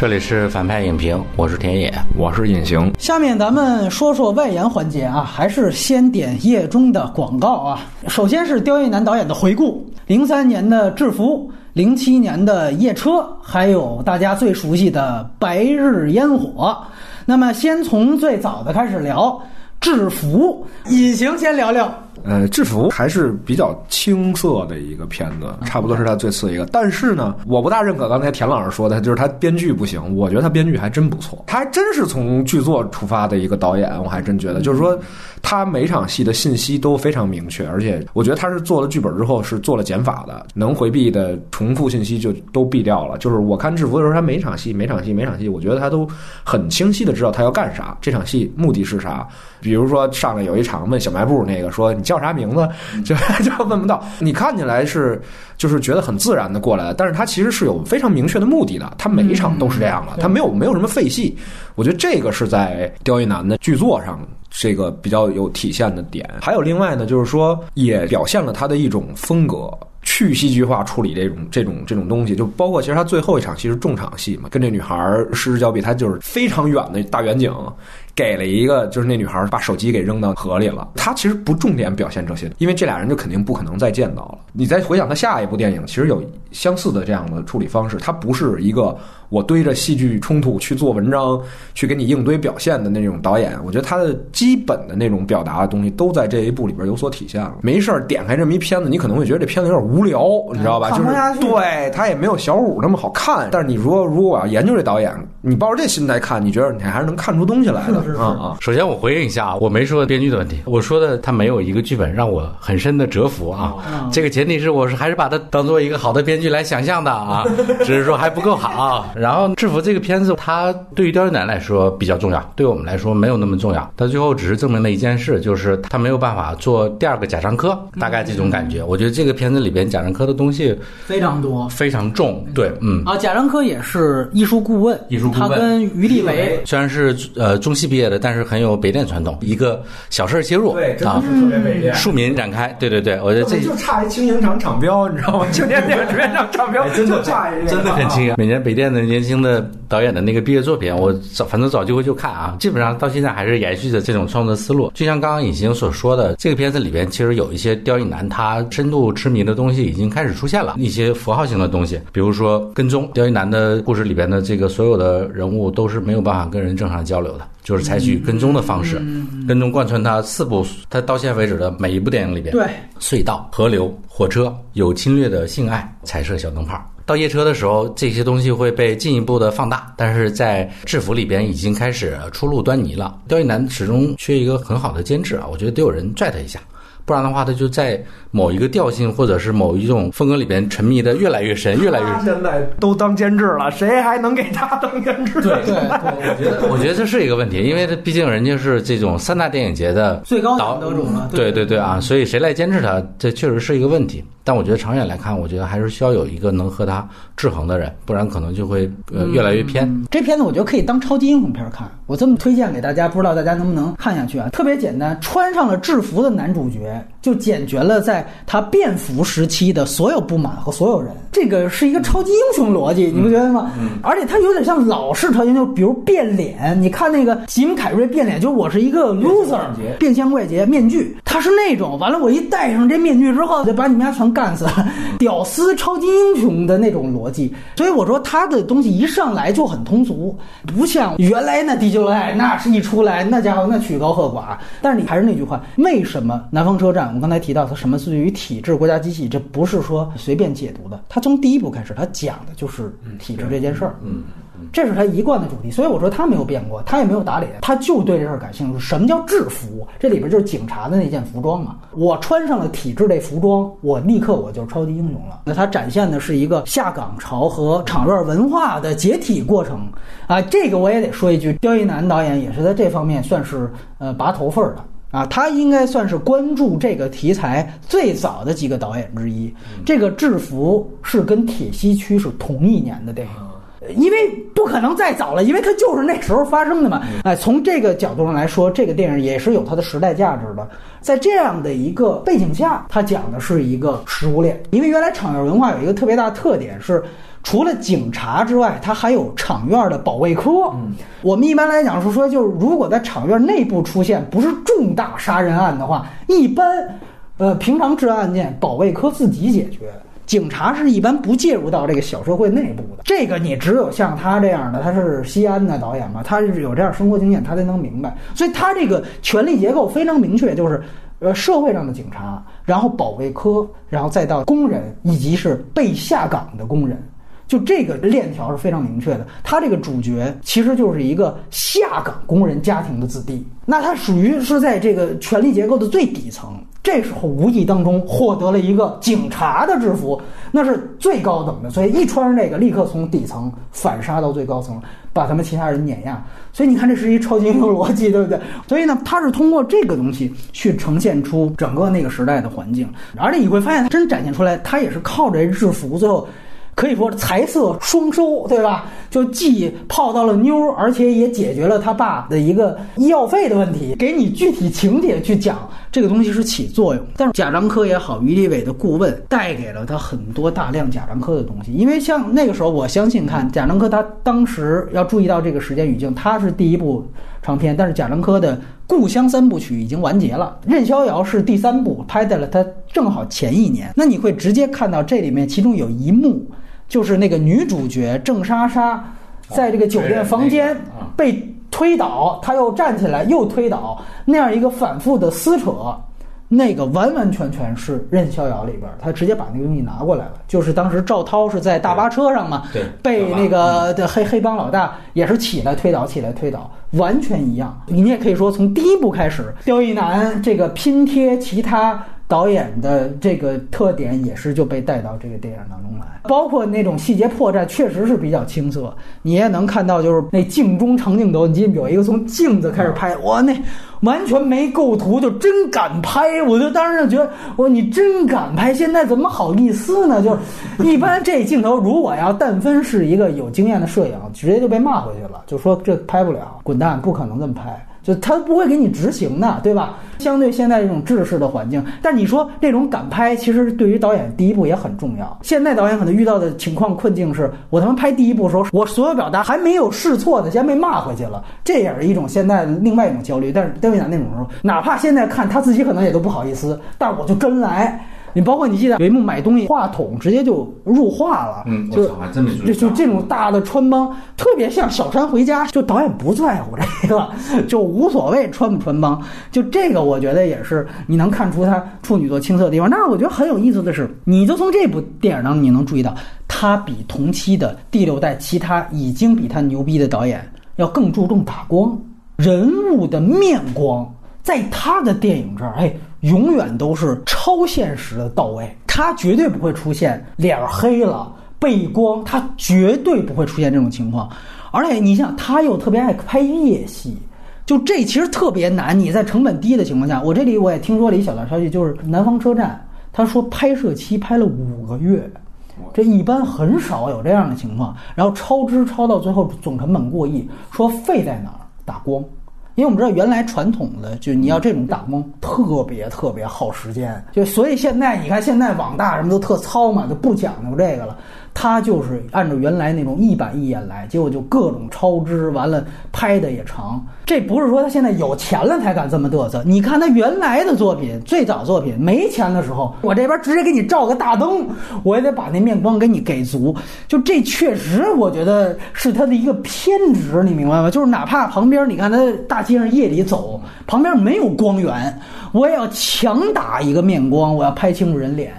这里是反派影评，我是田野，我是隐形。下面咱们说说外延环节啊，还是先点页中的广告啊。首先是刁亦男导演的回顾，零三年的《制服》，零七年的《夜车》，还有大家最熟悉的《白日烟火》。那么先从最早的开始聊，《制服》，隐形先聊聊。呃，制服还是比较青涩的一个片子，差不多是他最次一个。但是呢，我不大认可刚才田老师说的，就是他编剧不行。我觉得他编剧还真不错，他还真是从剧作出发的一个导演。我还真觉得，就是说他每场戏的信息都非常明确，而且我觉得他是做了剧本之后是做了减法的，能回避的重复信息就都避掉了。就是我看制服的时候，他每场戏、每场戏、每场戏，我觉得他都很清晰的知道他要干啥，这场戏目的是啥。比如说上来有一场问小卖部那个说你叫啥名字，就 就问不到。你看起来是就是觉得很自然的过来，但是他其实是有非常明确的目的的。他每一场都是这样的，他没有没有什么废戏。我觉得这个是在刁亦男的剧作上这个比较有体现的点。还有另外呢，就是说也表现了他的一种风格。去戏剧化处理这种这种这种东西，就包括其实他最后一场戏是重场戏嘛，跟这女孩失之交臂，他就是非常远的大远景，给了一个就是那女孩把手机给扔到河里了。他其实不重点表现这些，因为这俩人就肯定不可能再见到了。你再回想他下一部电影，其实有相似的这样的处理方式，他不是一个。我堆着戏剧冲突去做文章，去给你硬堆表现的那种导演，我觉得他的基本的那种表达的东西都在这一部里边有所体现了。没事儿点开这么一片子，你可能会觉得这片子有点无聊，你知道吧？就是对他也没有小五那么好看。但是你说如果我要研究这导演，你抱着这心态看，你觉得你还是能看出东西来的啊啊！首先我回应一下，我没说编剧的问题，我说的他没有一个剧本让我很深的折服啊。这个前提是我是还是把它当做一个好的编剧来想象的啊，只是说还不够好。然后制服这个片子，它对于刁亦男来说比较重要，对我们来说没有那么重要。他最后只是证明了一件事，就是他没有办法做第二个贾樟柯，大概这种感觉。我觉得这个片子里边贾樟柯的东西非常多，非常重。对，嗯啊，贾樟柯也是艺术顾问，艺术顾问，他跟于立伟虽然是呃中戏毕业的，但是很有北电传统，一个小事切入，对，真的是特别北电，庶民展开。对对对，我觉得这就差一轻影厂厂标，你知道吗？青年电影学院厂厂标，真的差一，真的很轻。每年北电的年轻的。导演的那个毕业作品，我早反正找机会就看啊，基本上到现在还是延续着这种创作思路。就像刚刚尹星所说的，这个片子里边其实有一些刁亦男他深度痴迷的东西已经开始出现了，一些符号性的东西，比如说跟踪。刁亦男的故事里边的这个所有的人物都是没有办法跟人正常交流的，就是采取跟踪的方式，跟踪贯穿他四部，他到现在为止的每一部电影里边，对隧道、河流、火车有侵略的性爱、彩色小灯泡。到夜车的时候，这些东西会被进一步的放大，但是在制服里边已经开始初露端倪了。刁亦男始终缺一个很好的监制啊，我觉得得有人拽他一下。不然的话，他就在某一个调性或者是某一种风格里边沉迷的越来越深，越来越深。现在都当监制了，谁还能给他当监制？对对对，我觉得我觉得这是一个问题，因为他毕竟人家是这种三大电影节的最高奖得主了。对对对啊，所以谁来监制他，这确实是一个问题。但我觉得长远来看，我觉得还是需要有一个能和他制衡的人，不然可能就会呃越来越偏。这片子我觉得可以当超级英雄片看，我这么推荐给大家，不知道大家能不能看下去啊？特别简单，穿上了制服的男主角就解决了在他便服时期的所有不满和所有人。这个是一个超级英雄逻辑，你不觉得吗？嗯。而且他有点像老式超级英雄，比如变脸。你看那个吉姆凯瑞变脸，就是我是一个 loser，变相怪杰面具，他是那种完了，我一戴上这面具之后，就把你们家全。干死，屌丝超级英雄的那种逻辑，所以我说他的东西一上来就很通俗，不像原来那地球来那是一出来那家伙那曲高和寡。但是你还是那句话，为什么南方车站？我刚才提到它什么对于体制、国家机器，这不是说随便解读的。他从第一部开始，他讲的就是体制这件事儿。嗯。这是他一贯的主题，所以我说他没有变过，他也没有打脸，他就对这事儿感兴趣。什么叫制服？这里边就是警察的那件服装嘛。我穿上了体制类服装，我立刻我就是超级英雄了。那他展现的是一个下岗潮和场院文化的解体过程啊。这个我也得说一句，刁亦男导演也是在这方面算是呃拔头份的啊。他应该算是关注这个题材最早的几个导演之一。这个制服是跟铁西区是同一年的电影。因为不可能再早了，因为它就是那时候发生的嘛。哎，从这个角度上来说，这个电影也是有它的时代价值的。在这样的一个背景下，它讲的是一个食物链。因为原来场院文化有一个特别大的特点是，除了警察之外，它还有场院的保卫科。嗯，我们一般来讲是说，就是如果在场院内部出现不是重大杀人案的话，一般，呃，平常治安案件保卫科自己解决。警察是一般不介入到这个小社会内部的，这个你只有像他这样的，他是西安的导演嘛，他是有这样生活经验，他才能明白。所以他这个权力结构非常明确，就是呃社会上的警察，然后保卫科，然后再到工人，以及是被下岗的工人，就这个链条是非常明确的。他这个主角其实就是一个下岗工人家庭的子弟，那他属于是在这个权力结构的最底层。这时候无意当中获得了一个警察的制服，那是最高等的，所以一穿上这个，立刻从底层反杀到最高层，把他们其他人碾压。所以你看，这是一超级英雄逻辑，对不对？所以呢，他是通过这个东西去呈现出整个那个时代的环境，而且你会发现，他真展现出来，他也是靠着制服，最后。可以说财色双收，对吧？就既泡到了妞，而且也解决了他爸的一个医药费的问题，给你具体情节去讲这个东西是起作用。但是贾樟柯也好，于立伟的顾问带给了他很多大量贾樟柯的东西，因为像那个时候，我相信看贾樟柯他当时要注意到这个时间语境，他是第一部长片，但是贾樟柯的《故乡三部曲》已经完结了，《任逍遥》是第三部，拍在了他正好前一年。那你会直接看到这里面其中有一幕。就是那个女主角郑莎莎，在这个酒店房间被推倒，她又站起来又推倒，那样一个反复的撕扯，那个完完全全是《任逍遥》里边，他直接把那个东西拿过来了。就是当时赵涛是在大巴车上嘛，对，被那个的黑黑帮老大也是起来推倒，起来推倒，完全一样。你也可以说，从第一部开始，刁亦男这个拼贴其他。导演的这个特点也是就被带到这个电影当中来，包括那种细节破绽，确实是比较青涩。你也能看到，就是那镜中长镜头，你记有一个从镜子开始拍，哇，那完全没构图，就真敢拍。我就当时就觉得，我你真敢拍，现在怎么好意思呢？就一般这镜头，如果要但分是一个有经验的摄影，直接就被骂回去了，就说这拍不了，滚蛋，不可能这么拍。他不会给你执行的，对吧？相对现在这种制式的环境，但你说这种敢拍，其实对于导演第一部也很重要。现在导演可能遇到的情况困境是，我他妈拍第一部的时候，我所有表达还没有试错的，先被骂回去了，这也是一种现在的另外一种焦虑。但是戴维娜那种时候，哪怕现在看他自己可能也都不好意思，但我就真来。你包括你记得有一幕买东西，话筒直接就入画了，嗯，就还真没就就这种大的穿帮，特别像小山回家，就导演不在乎这个，就无所谓穿不穿帮，就这个我觉得也是你能看出他处女座青涩的地方。但是我觉得很有意思的是，你就从这部电影当中你能注意到，他比同期的第六代其他已经比他牛逼的导演要更注重打光，人物的面光。在他的电影这儿，哎，永远都是超现实的到位。他绝对不会出现脸黑了、背光，他绝对不会出现这种情况。而且你想，他又特别爱拍夜戏，就这其实特别难。你在成本低的情况下，我这里我也听说了一小道消息，就是南方车站，他说拍摄期拍了五个月，这一般很少有这样的情况。然后超支超到最后总成本过亿，说费在哪儿？打光。因为我们知道，原来传统的就你要这种打工，特别特别耗时间，就所以现在你看，现在网大什么都特糙嘛，就不讲究这个了。他就是按照原来那种一板一眼来，结果就各种超支，完了拍的也长。这不是说他现在有钱了才敢这么嘚瑟。你看他原来的作品，最早作品没钱的时候，我这边直接给你照个大灯，我也得把那面光给你给足。就这确实，我觉得是他的一个偏执，你明白吗？就是哪怕旁边你看他大街上夜里走，旁边没有光源，我也要强打一个面光，我要拍清楚人脸。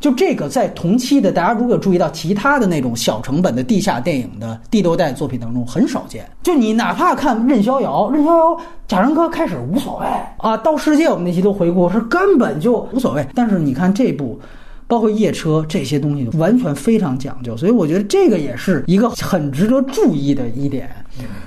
就这个，在同期的，大家如果注意到其他的那种小成本的地下电影的第六代作品当中，很少见。就你哪怕看《任逍遥》，《任逍遥》贾樟柯开始无所谓啊，到世界我们那期都回顾是根本就无所谓。但是你看这部，包括夜车这些东西，完全非常讲究。所以我觉得这个也是一个很值得注意的一点。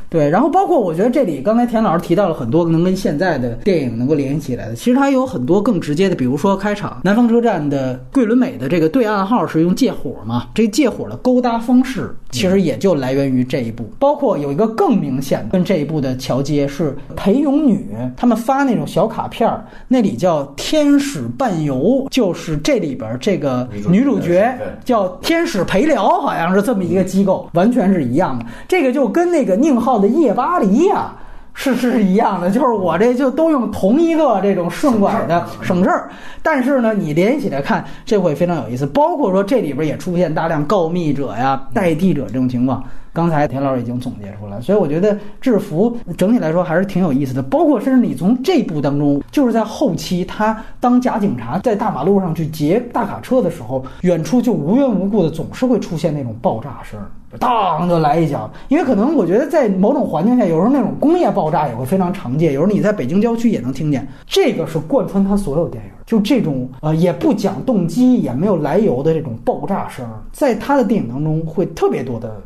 对，然后包括我觉得这里刚才田老师提到了很多能跟现在的电影能够联系起来的，其实它有很多更直接的，比如说开场南方车站的桂纶镁的这个对暗号是用借火嘛，这借火的勾搭方式其实也就来源于这一部，包括有一个更明显的跟这一部的桥接是裴勇女他们发那种小卡片儿，那里叫天使伴游，就是这里边这个女主角叫天使陪聊，好像是这么一个机构，完全是一样的。这个就跟那个宁浩的夜巴黎呀、是是一样的，就是我这就都用同一个这种顺拐的省事儿，但是呢，你联系起来看，这会非常有意思。包括说这里边也出现大量告密者呀、代替者这种情况，刚才田老师已经总结出来，所以我觉得制服整体来说还是挺有意思的。包括甚至你从这部当中，就是在后期他当假警察在大马路上去劫大卡车的时候，远处就无缘无故的总是会出现那种爆炸声。当就来一脚，因为可能我觉得在某种环境下，有时候那种工业爆炸也会非常常见，有时候你在北京郊区也能听见。这个是贯穿他所有电影，就这种呃也不讲动机，也没有来由的这种爆炸声，在他的电影当中会特别多的。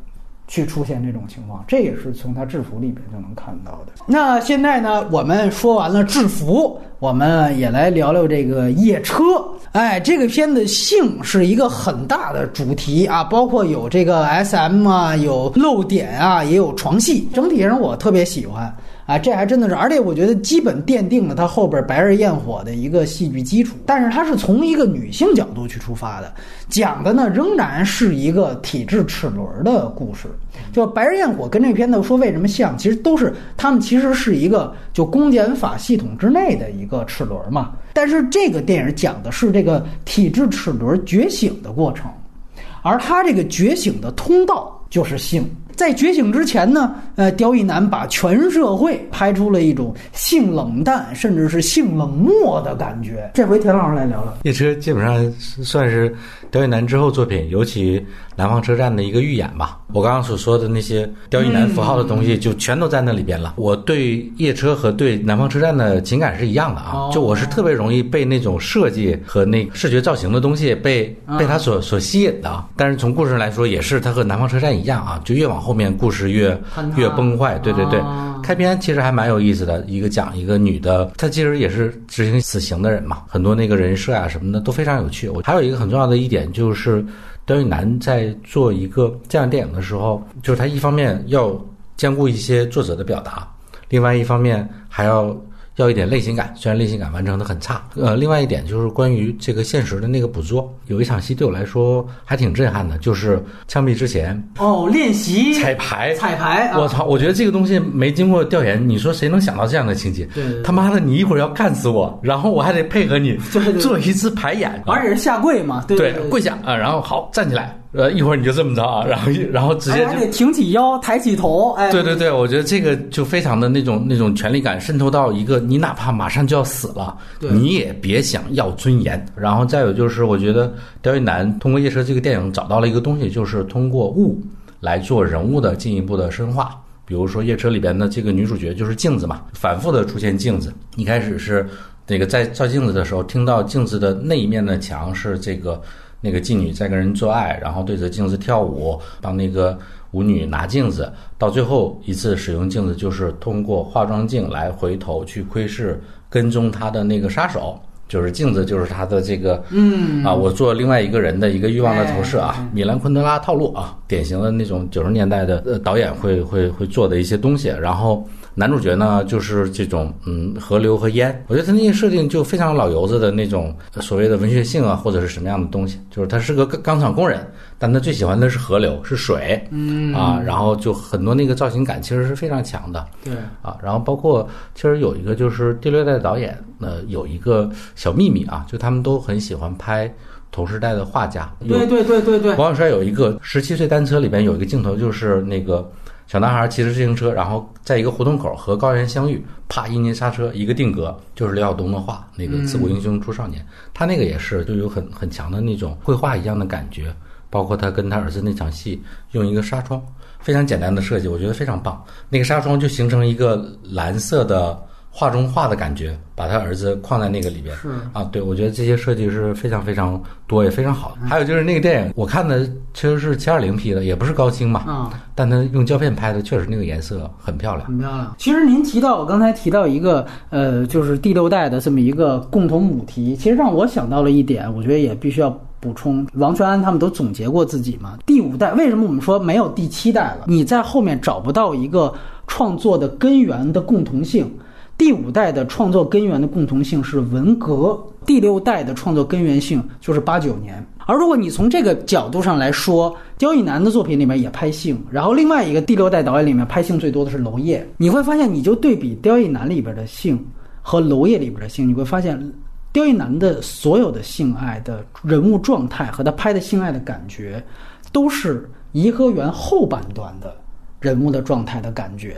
去出现这种情况，这也是从他制服里边就能看到的。那现在呢，我们说完了制服，我们也来聊聊这个夜车。哎，这个片子性是一个很大的主题啊，包括有这个 SM 啊，有露点啊，也有床戏。整体上我特别喜欢。啊，这还真的是，而且我觉得基本奠定了他后边《白日焰火》的一个戏剧基础。但是他是从一个女性角度去出发的，讲的呢仍然是一个体制齿轮的故事。就《白日焰火》跟这片子说为什么像，其实都是他们其实是一个就公检法系统之内的一个齿轮嘛。但是这个电影讲的是这个体制齿轮觉醒的过程，而他这个觉醒的通道就是性。在觉醒之前呢，呃，刁亦男把全社会拍出了一种性冷淡，甚至是性冷漠的感觉。这回田老师来聊聊。这车基本上算是刁亦男之后作品，尤其南方车站的一个预演吧。我刚刚所说的那些刁亦男符号的东西，就全都在那里边了。我对夜车和对南方车站的情感是一样的啊，就我是特别容易被那种设计和那视觉造型的东西被被他所所吸引的。但是从故事来说，也是他和南方车站一样啊，就越往后面故事越越崩坏，对对对。开篇其实还蛮有意思的，一个讲一个女的，她其实也是执行死刑的人嘛，很多那个人设啊什么的都非常有趣。我还有一个很重要的一点就是，刁亦男在做一个这样电影的时候，就是他一方面要兼顾一些作者的表达，另外一方面还要。要一点类型感，虽然类型感完成的很差。呃，另外一点就是关于这个现实的那个捕捉，有一场戏对我来说还挺震撼的，就是枪毙之前哦，练习彩排，彩排。啊、我操！我觉得这个东西没经过调研，你说谁能想到这样的情节？对,对,对，他妈的，你一会儿要干死我，然后我还得配合你做一次排演，而且是下跪嘛，对对，跪下啊，然后好站起来。呃，一会儿你就这么着啊，然后然后直接就还得挺起腰，抬起头，哎，对对对，我觉得这个就非常的那种那种权力感渗透到一个你哪怕马上就要死了，你也别想要尊严。然后再有就是，我觉得刁亦男通过《夜车》这个电影找到了一个东西，就是通过物来做人物的进一步的深化。比如说《夜车》里边的这个女主角就是镜子嘛，反复的出现镜子，一开始是那个在照镜子的时候，听到镜子的那一面的墙是这个。那个妓女在跟人做爱，然后对着镜子跳舞，帮那个舞女拿镜子。到最后一次使用镜子，就是通过化妆镜来回头去窥视跟踪他的那个杀手。就是镜子，就是他的这个，嗯。啊，我做另外一个人的一个欲望的投射啊，米兰昆德拉套路啊，典型的那种九十年代的呃导演会会会做的一些东西。然后男主角呢，就是这种嗯河流和烟，我觉得他那些设定就非常老油子的那种所谓的文学性啊，或者是什么样的东西，就是他是个钢厂工人，但他最喜欢的是河流，是水，嗯啊，然后就很多那个造型感其实是非常强的。对啊，然后包括其实有一个就是第六代导演，呃，有一个小秘密啊，就他们都很喜欢拍同时代的画家。对对对对对，王小帅有一个十七岁单车里边有一个镜头，就是那个小男孩骑着自行车，然后在一个胡同口和高原相遇，啪一捏刹车，一个定格，就是刘晓东的画，那个“自古英雄出少年”，他那个也是就有很很强的那种绘画一样的感觉。包括他跟他儿子那场戏，用一个纱窗，非常简单的设计，我觉得非常棒。那个纱窗就形成一个蓝色的画中画的感觉，把他儿子框在那个里边。是啊，对，我觉得这些设计是非常非常多，也非常好的。还有就是那个电影，我看的其实是七二零 P 的，也不是高清嘛，啊。但他用胶片拍的，确实那个颜色很漂亮。很漂亮。其实您提到，我刚才提到一个呃，就是第六代的这么一个共同母题，其实让我想到了一点，我觉得也必须要补充。王全安他们都总结过自己嘛。第五代为什么我们说没有第七代了？你在后面找不到一个创作的根源的共同性。第五代的创作根源的共同性是文革，第六代的创作根源性就是八九年。而如果你从这个角度上来说，刁亦男的作品里面也拍性，然后另外一个第六代导演里面拍性最多的是娄烨，你会发现，你就对比刁亦男里边的性和娄烨里边的性，你会发现，刁亦男的所有的性爱的人物状态和他拍的性爱的感觉，都是颐和园后半段的人物的状态的感觉，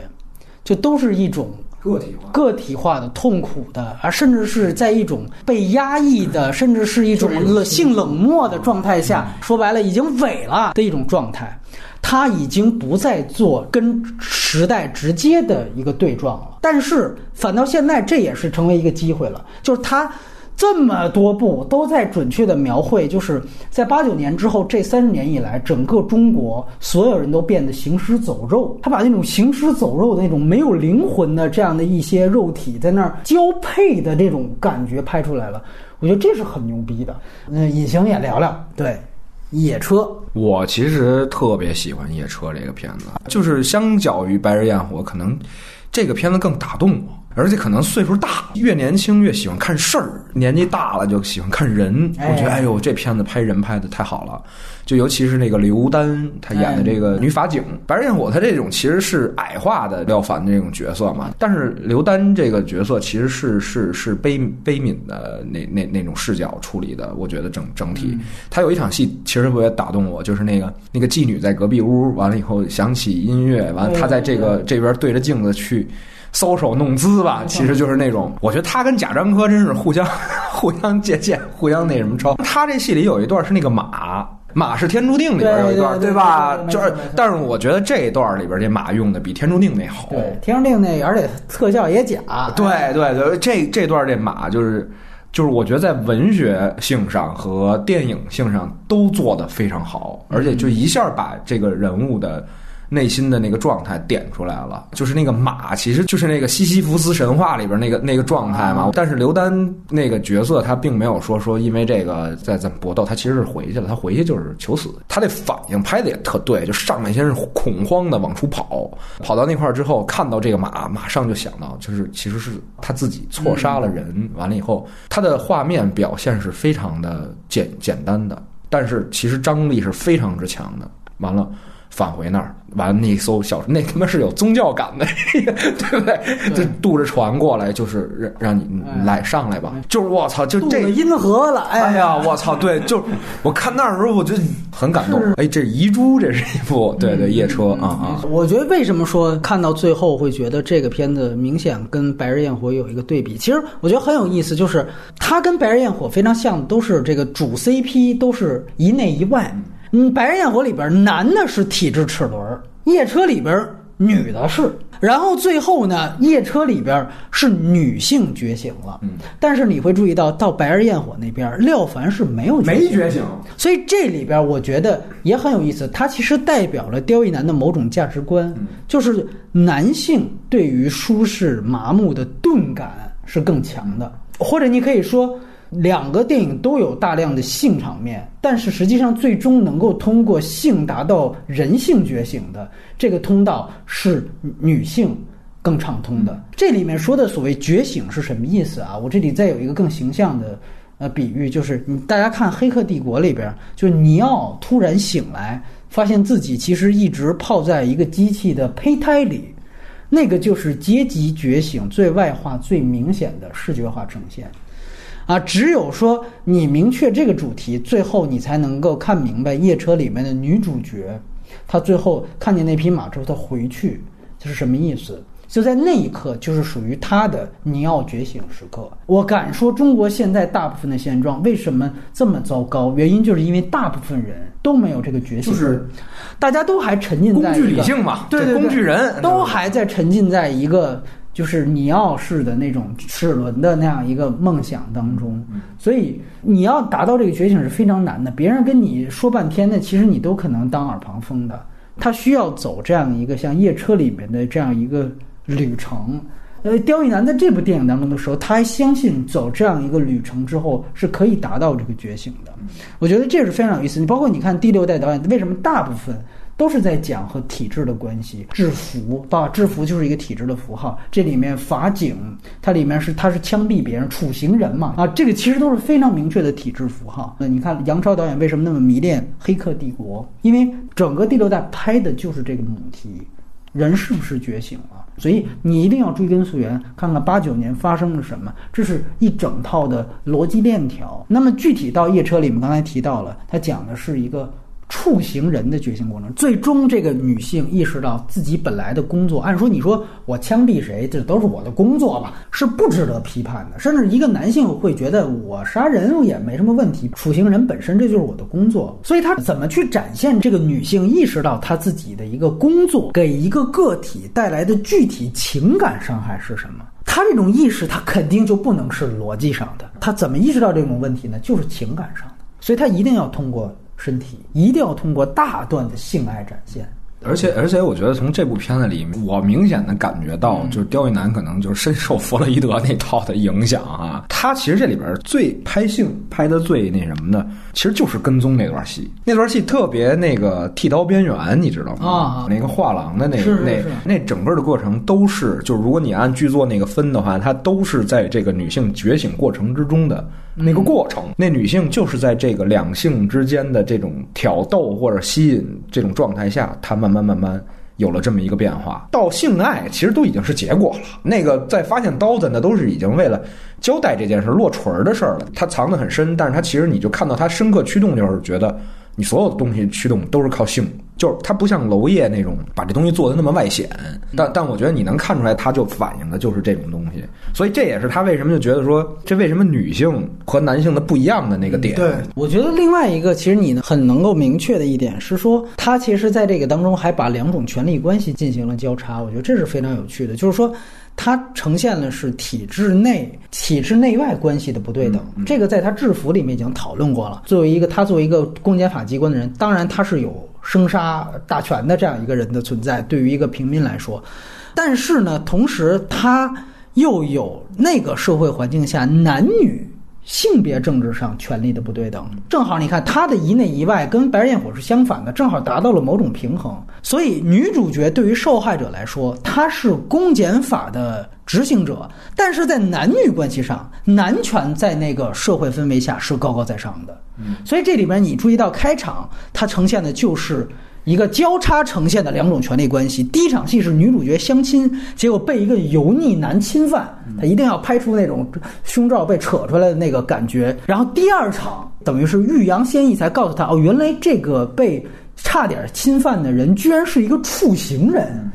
就都是一种个体化。个体化的、痛苦的，而甚至是在一种被压抑的，甚至是一种冷性冷漠的状态下，说白了已经萎了的一种状态。他已经不再做跟时代直接的一个对撞了，但是反倒现在这也是成为一个机会了，就是他。这么多部都在准确的描绘，就是在八九年之后这三十年以来，整个中国所有人都变得行尸走肉。他把那种行尸走肉的那种没有灵魂的这样的一些肉体在那儿交配的这种感觉拍出来了，我觉得这是很牛逼的。嗯，隐形也聊聊，对，野车，我其实特别喜欢《野车》这个片子，就是相较于《白日焰火》，可能这个片子更打动我。而且可能岁数大，越年轻越喜欢看事儿，年纪大了就喜欢看人。我觉得，哎呦，这片子拍人拍的太好了。就尤其是那个刘丹，她演的这个女法警，白日焰火，她这种其实是矮化的廖凡的这种角色嘛。但是刘丹这个角色其实是是是悲悲悯的那那那种视角处理的，我觉得整整体，她有一场戏其实特别打动我，就是那个那个妓女在隔壁屋，完了以后响起音乐，完了她在这个这边对着镜子去。搔首弄姿吧，其实就是那种，我觉得他跟贾樟柯真是互相 互相借鉴，互相那什么抄。他这戏里有一段是那个马，马是《天注定》里边有一段，对吧？就是，但是我觉得这一段里边这马用的比《天注定》那好。对，《天注定》那而且特效也假。对对对，这这段这马就是就是我觉得在文学性上和电影性上都做的非常好，而且就一下把这个人物的。内心的那个状态点出来了，就是那个马，其实就是那个西西弗斯神话里边那个那个状态嘛。但是刘丹那个角色他并没有说说因为这个在在搏斗，他其实是回去了，他回去就是求死。他这反应拍的也特对，就上来先是恐慌的往出跑，跑到那块儿之后看到这个马，马上就想到就是其实是他自己错杀了人，完了以后他的画面表现是非常的简简单的，但是其实张力是非常之强的。完了。返回那儿，完了那艘小那 他妈是有宗教感的，对不对？就渡着船过来，就是让让你来上来吧。就是我操，就这阴河了。哎呀，我操，对，就我看那儿的时候，我就很感动。哎，这遗珠，这是一部对对夜车啊啊！我觉得为什么说看到最后会觉得这个片子明显跟《白日焰火》有一个对比？其实我觉得很有意思，就是它跟《白日焰火》非常像，都是这个主 CP 都是一内一外。嗯，《白日焰火》里边男的是体质齿轮，夜车里边女的是，然后最后呢，夜车里边是女性觉醒了。嗯，但是你会注意到，到《白日焰火》那边，廖凡是没有没觉醒，所以这里边我觉得也很有意思，它其实代表了刁亦男的某种价值观，就是男性对于舒适麻木的钝感是更强的，或者你可以说。两个电影都有大量的性场面，但是实际上最终能够通过性达到人性觉醒的这个通道是女性更畅通的。这里面说的所谓觉醒是什么意思啊？我这里再有一个更形象的呃比喻，就是你大家看《黑客帝国》里边，就是尼奥突然醒来，发现自己其实一直泡在一个机器的胚胎里，那个就是阶级觉醒最外化、最明显的视觉化呈现。啊，只有说你明确这个主题，最后你才能够看明白夜车里面的女主角，她最后看见那匹马之后，她回去这是什么意思？就在那一刻，就是属于她的尼奥觉醒时刻。我敢说，中国现在大部分的现状为什么这么糟糕？原因就是因为大部分人都没有这个觉醒，就是大家都还沉浸在工具理性嘛，对对对，工具人都还在沉浸在一个。就是尼奥式的那种齿轮的那样一个梦想当中。所以你要达到这个觉醒是非常难的，别人跟你说半天呢，其实你都可能当耳旁风的。他需要走这样一个像夜车里面的这样一个旅程。呃，刁亦男在这部电影当中的时候，他还相信走这样一个旅程之后是可以达到这个觉醒的。我觉得这是非常有意思。你包括你看第六代导演，为什么大部分都是在讲和体制的关系？制服，吧，制服就是一个体制的符号。这里面法警，它里面是它是枪毙别人，处刑人嘛，啊，这个其实都是非常明确的体制符号。那你看杨超导演为什么那么迷恋《黑客帝国》？因为整个第六代拍的就是这个母题。人是不是觉醒了？所以你一定要追根溯源，看看八九年发生了什么。这是一整套的逻辑链条。那么具体到夜车里面，刚才提到了，它讲的是一个。处刑人的觉醒过程，最终这个女性意识到自己本来的工作。按说你说我枪毙谁，这都是我的工作吧，是不值得批判的。甚至一个男性会觉得我杀人也没什么问题，处刑人本身这就是我的工作。所以他怎么去展现这个女性意识到她自己的一个工作给一个个体带来的具体情感伤害是什么？他这种意识，他肯定就不能是逻辑上的。他怎么意识到这种问题呢？就是情感上的。所以他一定要通过。身体一定要通过大段的性爱展现，而且而且，我觉得从这部片子里，我明显的感觉到，就是刁亦男可能就是深受弗洛伊德那套的影响啊。他其实这里边最拍性拍的最那什么的，其实就是跟踪那段戏。那段戏特别那个剃刀边缘，你知道吗？啊，那个画廊的那那那整个的过程都是，就是如果你按剧作那个分的话，它都是在这个女性觉醒过程之中的。那个过程，那女性就是在这个两性之间的这种挑逗或者吸引这种状态下，她慢慢慢慢有了这么一个变化。到性爱其实都已经是结果了。那个在发现刀子，那都是已经为了交代这件事落锤儿的事儿了。他藏得很深，但是他其实你就看到他深刻驱动，就是觉得。你所有的东西驱动都是靠性，就是它不像娄烨那种把这东西做的那么外显，但但我觉得你能看出来，它就反映的就是这种东西，所以这也是他为什么就觉得说，这为什么女性和男性的不一样的那个点。对，我觉得另外一个其实你很能够明确的一点是说，他其实在这个当中还把两种权力关系进行了交叉，我觉得这是非常有趣的，就是说。它呈现的是体制内、体制内外关系的不对等，这个在他制服里面已经讨论过了。作为一个他作为一个公检法机关的人，当然他是有生杀大权的这样一个人的存在，对于一个平民来说，但是呢，同时他又有那个社会环境下男女。性别政治上权力的不对等，正好你看他的一内一外跟《白日焰火》是相反的，正好达到了某种平衡。所以女主角对于受害者来说，她是公检法的执行者，但是在男女关系上，男权在那个社会氛围下是高高在上的。所以这里边你注意到开场，它呈现的就是。一个交叉呈现的两种权力关系。第一场戏是女主角相亲，结果被一个油腻男侵犯，他一定要拍出那种胸罩被扯出来的那个感觉。然后第二场等于是欲扬先抑，才告诉他哦，原来这个被差点侵犯的人居然是一个处刑人，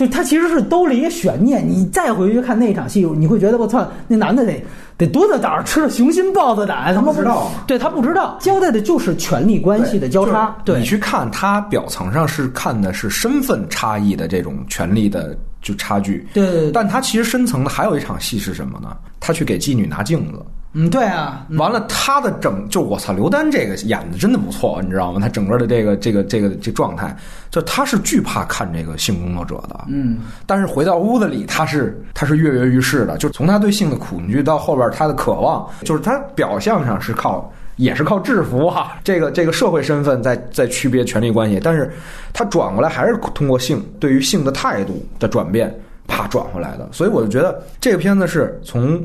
就他其实是兜了一个悬念。你再回去看那场戏，你会觉得我操，那男的得。得多大胆儿吃了雄心豹子胆？他不知道，对他不知道，交代的就是权力关系的交叉。对你去看，他表层上是看的是身份差异的这种权力的就差距。对，但他其实深层的还有一场戏是什么呢？他去给妓女拿镜子。嗯，对啊，完了，他的整就我操，刘丹这个演的真的不错，你知道吗？他整个的这个这个这个这状态，就他是惧怕看这个性工作者的，嗯，但是回到屋子里，他是他是跃跃欲试的，就从他对性的恐惧到后边他的渴望，就是他表象上是靠也是靠制服哈，这个这个社会身份在在区别权力关系，但是他转过来还是通过性对于性的态度的转变，啪转回来的，所以我就觉得这个片子是从。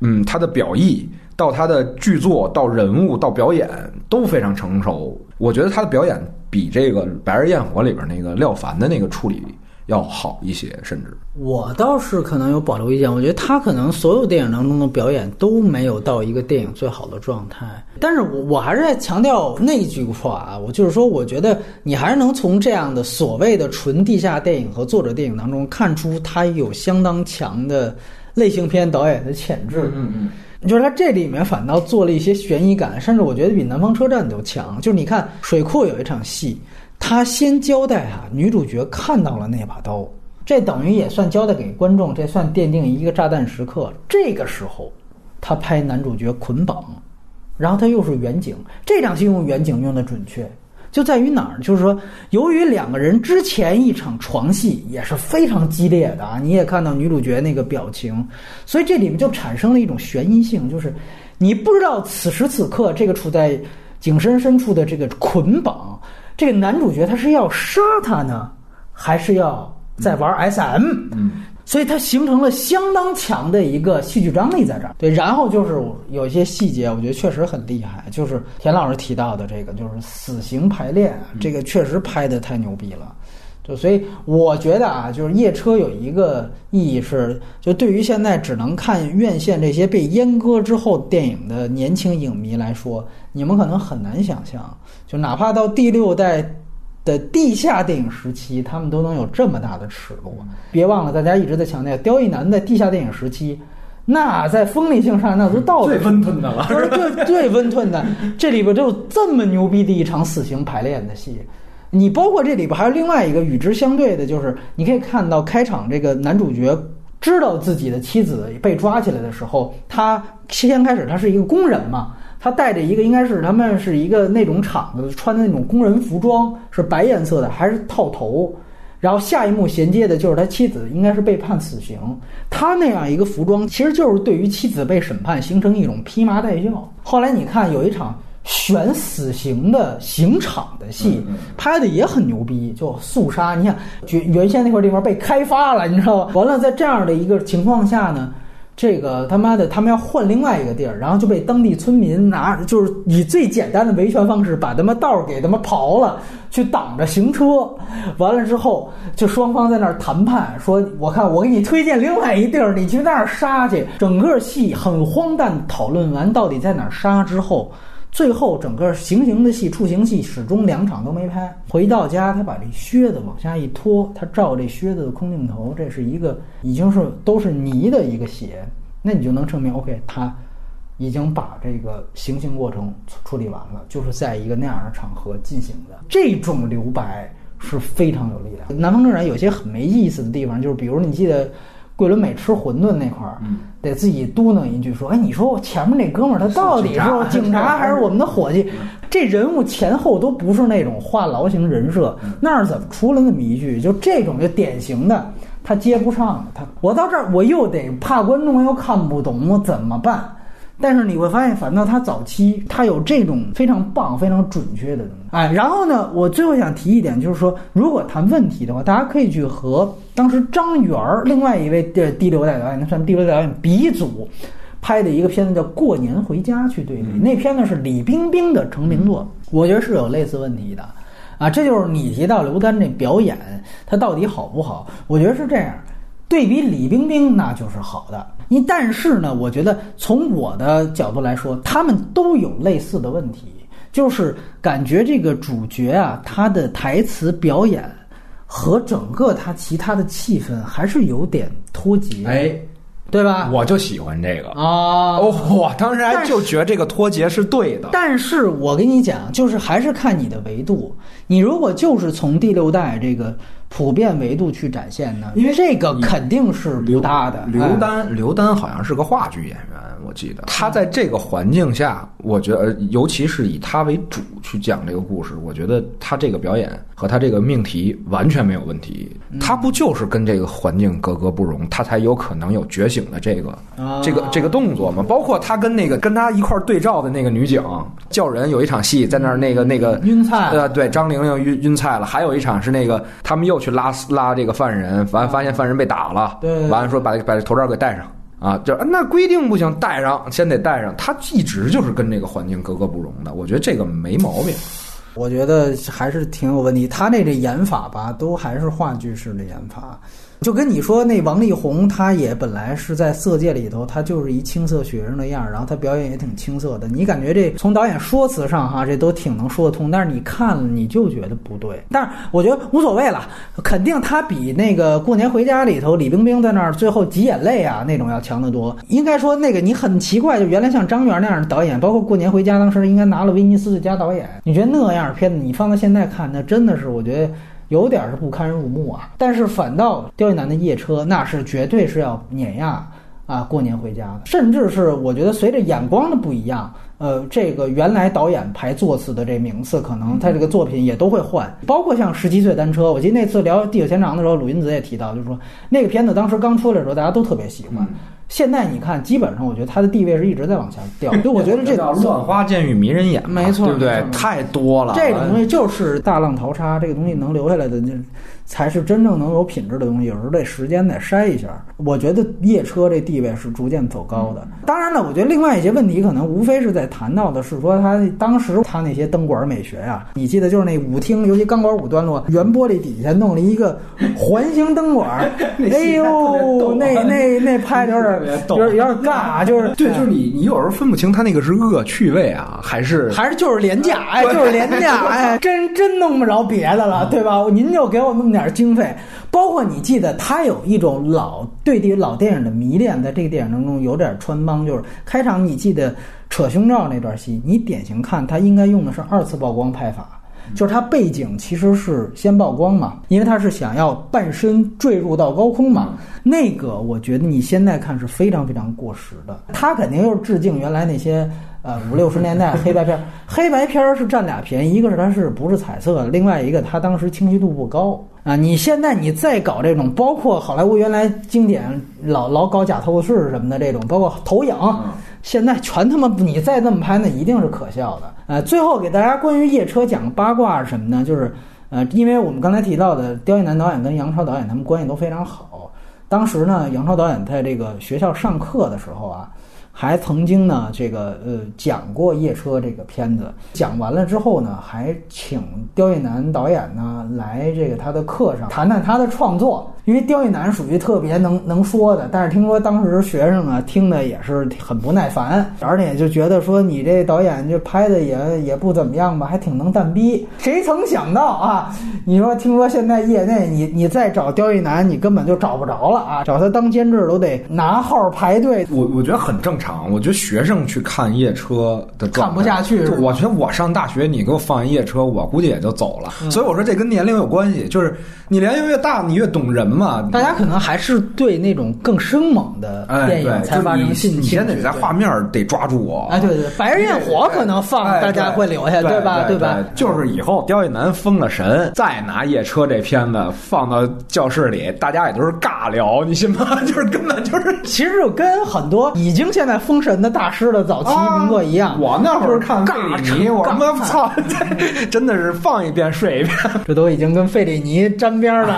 嗯，他的表意到他的剧作到人物到表演都非常成熟。我觉得他的表演比这个《白日焰火》里边那个廖凡的那个处理要好一些，甚至我倒是可能有保留意见。我觉得他可能所有电影当中的表演都没有到一个电影最好的状态。但是我我还是在强调那句话啊，我就是说，我觉得你还是能从这样的所谓的纯地下电影和作者电影当中看出他有相当强的。类型片导演的潜质，嗯嗯，就是他这里面反倒做了一些悬疑感，甚至我觉得比《南方车站》都强。就是你看水库有一场戏，他先交代啊，女主角看到了那把刀，这等于也算交代给观众，这算奠定一个炸弹时刻。这个时候，他拍男主角捆绑，然后他又是远景，这场戏用远景用的准确，就在于哪儿？就是说，由于两个人之前一场床戏也是非常激烈的啊，你也看到女主角那个表情，所以这里面就产生了一种悬疑性，就是你不知道此时此刻这个处在井深深处的这个捆绑，这个男主角他是要杀他呢，还是要在玩 SM？嗯，所以它形成了相当强的一个戏剧张力在这儿。对，然后就是有一些细节，我觉得确实很厉害，就是田老师提到的这个，就是死刑排练，这个确实拍的太牛逼了。就所以我觉得啊，就是夜车有一个意义是，就对于现在只能看院线这些被阉割之后电影的年轻影迷来说，你们可能很难想象，就哪怕到第六代的地下电影时期，他们都能有这么大的尺度。别忘了，大家一直在强调，刁亦男在地下电影时期，那在锋利性上那都到了最温吞的了。就是最最温吞的。这里边就有这么牛逼的一场死刑排练的戏。你包括这里边还有另外一个与之相对的，就是你可以看到开场这个男主角知道自己的妻子被抓起来的时候，他先开始他是一个工人嘛，他带着一个应该是他们是一个那种厂子穿的那种工人服装，是白颜色的，还是套头。然后下一幕衔接的就是他妻子应该是被判死刑，他那样一个服装其实就是对于妻子被审判形成一种披麻戴孝。后来你看有一场。选死刑的刑场的戏拍的也很牛逼，就肃杀。你看原原先那块地方被开发了，你知道吧？完了，在这样的一个情况下呢，这个他妈的他们要换另外一个地儿，然后就被当地村民拿，就是以最简单的维权方式把他妈道给他妈刨了，去挡着行车。完了之后，就双方在那儿谈判，说我看我给你推荐另外一地儿，你去那儿杀去。整个戏很荒诞，讨论完到底在哪儿杀之后。最后，整个行刑的戏、处刑戏始终两场都没拍。回到家，他把这靴子往下一拖，他照这靴子的空镜头，这是一个已经是都是泥的一个血，那你就能证明，OK，他已经把这个行刑过程处理完了，就是在一个那样的场合进行的。这种留白是非常有力量。南方正传有些很没意思的地方，就是比如你记得。桂纶镁吃馄饨那块儿，得自己嘟囔一句说：“哎，你说我前面那哥们儿他到底是 警察还是我们的伙计？这人物前后都不是那种话痨型人设，那儿怎么出了那么一句？就这种就典型的他接不上，他我到这儿我又得怕观众又看不懂，我怎么办？”但是你会发现，反倒他早期他有这种非常棒、非常准确的东西。哎，然后呢，我最后想提一点，就是说，如果谈问题的话，大家可以去和当时张元儿另外一位的第六代导演，那算第六代导演鼻祖拍的一个片子叫《过年回家》去对比。那片子是李冰冰的成名作，我觉得是有类似问题的。啊，这就是你提到刘丹这表演，他到底好不好？我觉得是这样。对比李冰冰，那就是好的。你但是呢，我觉得从我的角度来说，他们都有类似的问题，就是感觉这个主角啊，他的台词表演和整个他其他的气氛还是有点脱节，哎，对吧？我就喜欢这个啊！哦，我当时还就觉得这个脱节是对的。但是我跟你讲，就是还是看你的维度。你如果就是从第六代这个。普遍维度去展现呢？因为这个肯定是不搭的。刘丹，刘丹好像是个话剧演员，我记得他在这个环境下，我觉得尤其是以他为主去讲这个故事，我觉得他这个表演和他这个命题完全没有问题。他不就是跟这个环境格格不入，他才有可能有觉醒的这个这个这个动作吗？包括他跟那个跟他一块对照的那个女警叫人，有一场戏在那儿那个那个晕菜，呃，对，张玲玲晕晕菜了。还有一场是那个他们又。去拉拉这个犯人，完发现犯人被打了，完了说把把这头罩给戴上啊，就那规定不行，戴上先得戴上。他一直就是跟这个环境格格不入的，我觉得这个没毛病。我觉得还是挺有问题。他那这演法吧，都还是话剧式的演法。就跟你说，那王力宏，他也本来是在《色戒》里头，他就是一青涩学生的样儿，然后他表演也挺青涩的。你感觉这从导演说辞上哈，这都挺能说得通，但是你看了你就觉得不对。但是我觉得无所谓了，肯定他比那个《过年回家》里头李冰冰在那儿最后挤眼泪啊那种要强得多。应该说那个你很奇怪，就原来像张元那样的导演，包括《过年回家》当时应该拿了威尼斯最佳导演，你觉得那样的片子你放到现在看，那真的是我觉得。有点是不堪入目啊。但是反倒刁亦男的夜车，那是绝对是要碾压啊过年回家的，甚至是我觉得随着眼光的不一样。呃，这个原来导演排座次的这名次，可能他这个作品也都会换，包括像《十七岁单车》，我记得那次聊《地久天长》的时候，鲁云子也提到，就是说那个片子当时刚出来的时候，大家都特别喜欢。现在你看，基本上我觉得他的地位是一直在往下掉，就我觉得这叫乱花渐欲迷人眼，没错对不对太多了，这个东西就是大浪淘沙，这个东西能留下来的，就才是真正能有品质的东西。有时候这时间得筛一下。我觉得夜车这地位是逐渐走高的。当然了，我觉得另外一些问题可能无非是在谈到的是说他当时他那些灯管美学呀、你记得就是那舞厅，尤其钢管舞段落，圆玻璃底下弄了一个环形灯管，哎呦，那那那拍的有点有点有点尬，就是对，就是你，你有时候分不清他那个是恶趣味啊，还是还是就是廉价，哎，就是廉价，哎，真真弄不着别的了，对吧？您就给我那么点经费，包括你记得他有一种老对这个老电影的迷恋，在这个电影当中有点穿帮，就是开场你记得扯胸罩那段戏，你典型看他应该用的是二次曝光拍法。就是他背景其实是先曝光嘛，因为他是想要半身坠入到高空嘛。那个我觉得你现在看是非常非常过时的。他肯定又是致敬原来那些呃五六十年代黑白片儿，黑白片儿是占俩便宜，一个是它是不是彩色，另外一个它当时清晰度不高啊。你现在你再搞这种，包括好莱坞原来经典老老搞假透视什么的这种，包括投影。现在全他妈你再这么拍，那一定是可笑的。呃，最后给大家关于夜车讲个八卦是什么呢？就是呃，因为我们刚才提到的刁亦男导演跟杨超导演他们关系都非常好。当时呢，杨超导演在这个学校上课的时候啊，还曾经呢这个呃讲过《夜车》这个片子。讲完了之后呢，还请刁亦男导演呢来这个他的课上谈谈他的创作。因为刁亦男属于特别能能说的，但是听说当时学生啊听的也是很不耐烦，而且就觉得说你这导演就拍的也也不怎么样吧，还挺能蛋逼。谁曾想到啊？你说听说现在业内你你再找刁亦男，你根本就找不着了啊！找他当监制都得拿号排队。我我觉得很正常。我觉得学生去看夜车的看不下去就我觉得我上大学，你给我放一夜车，我估计也就走了。嗯所以我说这跟年龄有关系，就是你年龄越大，你越懂人嘛。大家可能还是对那种更生猛的哎，电影对，才发生兴趣。你先得在画面得抓住我。哎，对对，白日焰火可能放哎大家会留下，对吧？对吧？就是以后刁亦男封了神，再拿夜车这片子放到教室里，大家也都是尬聊，你信吗？就是根本就是其实就跟很多已经现在封神的大师的早期名作一样，啊我那会儿看费尬里尼，我他妈操，真的是放一遍睡一遍。这都已经跟费里尼沾边了。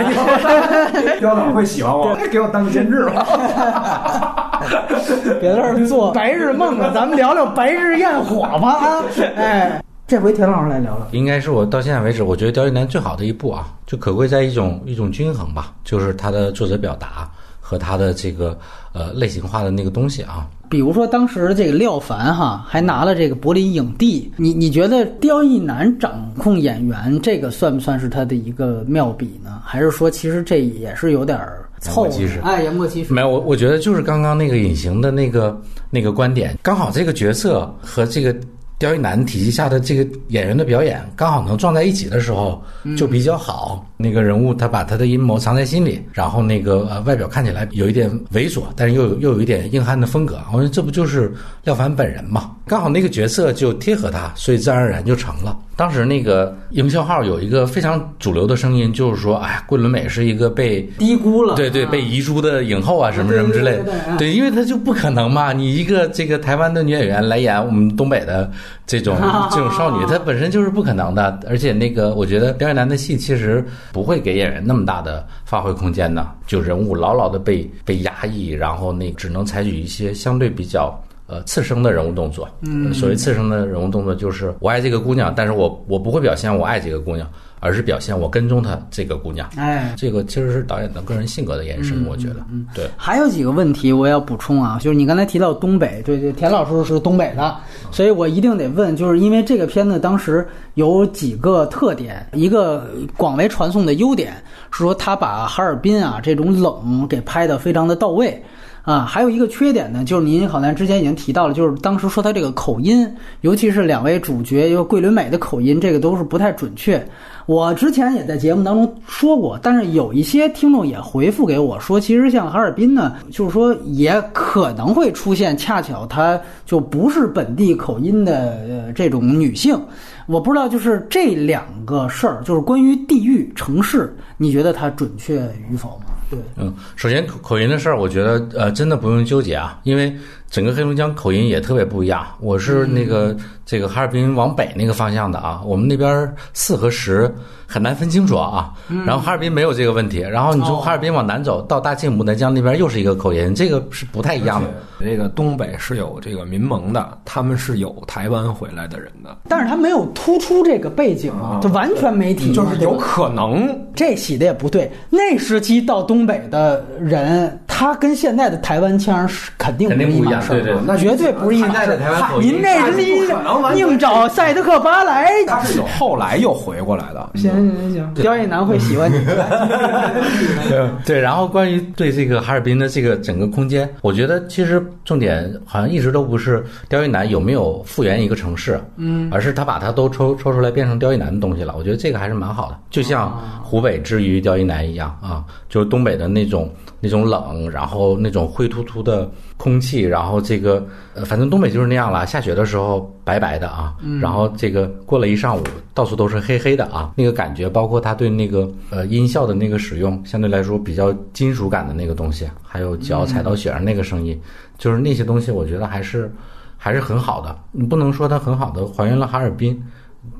刁导 会喜欢我，给我当监制吧。别在这儿做白日梦了，咱们聊聊白日焰火吧啊！哎，这回田老师来聊聊。应该是我到现在为止，我觉得《刁亦男》最好的一部啊，就可贵在一种一种均衡吧，就是他的作者表达和他的这个呃类型化的那个东西啊。比如说当时这个廖凡哈还拿了这个柏林影帝，你你觉得刁亦男掌控演员这个算不算是他的一个妙笔呢？还是说其实这也是有点儿凑哎，言过其实。没有，我我觉得就是刚刚那个隐形的那个那个观点，刚好这个角色和这个刁亦男体系下的这个演员的表演刚好能撞在一起的时候，就比较好。那个人物他把他的阴谋藏在心里，然后那个呃外表看起来有一点猥琐，但是又有又有一点硬汉的风格。我说这不就是廖凡本人嘛？刚好那个角色就贴合他，所以自然而然就成了。当时那个营销号有一个非常主流的声音，就是说，哎，桂纶镁是一个被低估了，对对，被遗珠的影后啊，什么什么之类的对因为他就不可能嘛，你一个这个台湾的女演员来演我们东北的这种 这种少女，她本身就是不可能的。而且那个，我觉得刁亦男的戏其实不会给演员那么大的发挥空间的，就人物牢牢的被被压抑，然后那只能采取一些相对比较。呃，次生的人物动作，嗯，所谓次生的人物动作，就是我爱这个姑娘，但是我我不会表现我爱这个姑娘，而是表现我跟踪她这个姑娘。哎，这个其实是导演的个人性格的延伸，我觉得，对。还有几个问题我要补充啊，就是你刚才提到东北，对对，田老师是东北的，所以我一定得问，就是因为这个片子当时有几个特点，一个广为传颂的优点是说他把哈尔滨啊这种冷给拍得非常的到位。啊，还有一个缺点呢，就是您好像之前已经提到了，就是当时说他这个口音，尤其是两位主角，一个桂纶镁的口音，这个都是不太准确。我之前也在节目当中说过，但是有一些听众也回复给我说，其实像哈尔滨呢，就是说也可能会出现，恰巧她就不是本地口音的呃这种女性。我不知道，就是这两个事儿，就是关于地域、城市，你觉得它准确与否吗？对，嗯，首先口口音的事儿，我觉得呃，真的不用纠结啊，因为整个黑龙江口音也特别不一样。我是那个这个哈尔滨往北那个方向的啊，我们那边四和十很难分清楚啊。然后哈尔滨没有这个问题，然后你从哈尔滨往南走到大庆牡丹江那边又是一个口音，这个是不太一样的。这个东北是有这个民盟的，他们是有台湾回来的人的，但是他没有突出这个背景啊，就完全没提，就是有可能这洗的也不对。那时期到东北的人，他跟现在的台湾腔是肯定不一码事儿，肯定不一样对对那绝对不是现在的台湾口音。您这是一可能完硬找赛德克巴莱。他是有后来又回过来的。行行行，刁亦男会喜欢你。对，然后关于对这个哈尔滨的这个整个空间，我觉得其实重点好像一直都不是刁亦男有没有复原一个城市，嗯，而是他把它都抽抽出来变成刁亦男的东西了。我觉得这个还是蛮好的，就像湖北之于刁亦男一样啊，就是东北的那种那种冷，然后那种灰突突的空气，然后这个呃，反正东北就是那样了。下雪的时候白白的啊，然后这个过了一上午，到处都是黑黑的啊，那个感觉，包括他对那个呃音效的那个使用，相对来说比较金属感的那个东西，还有脚踩到雪上那个声音，就是那些东西，我觉得还是还是很好的。你不能说它很好的还原了哈尔滨，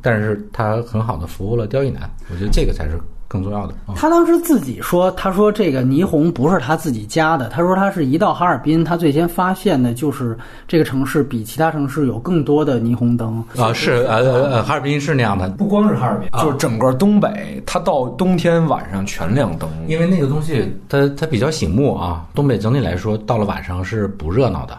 但是它很好的服务了刁亦男，我觉得这个才是更重要的啊。他当时自己说，他说这个霓虹不是他自己加的，他说他是一到哈尔滨，他最先发现的就是这个城市比其他城市有更多的霓虹灯。啊，是呃哈尔滨是那样的，不光是哈尔滨，就是整个东北，它到冬天晚上全亮灯。因为那个东西它它比较醒目啊，东北整体来说到了晚上是不热闹的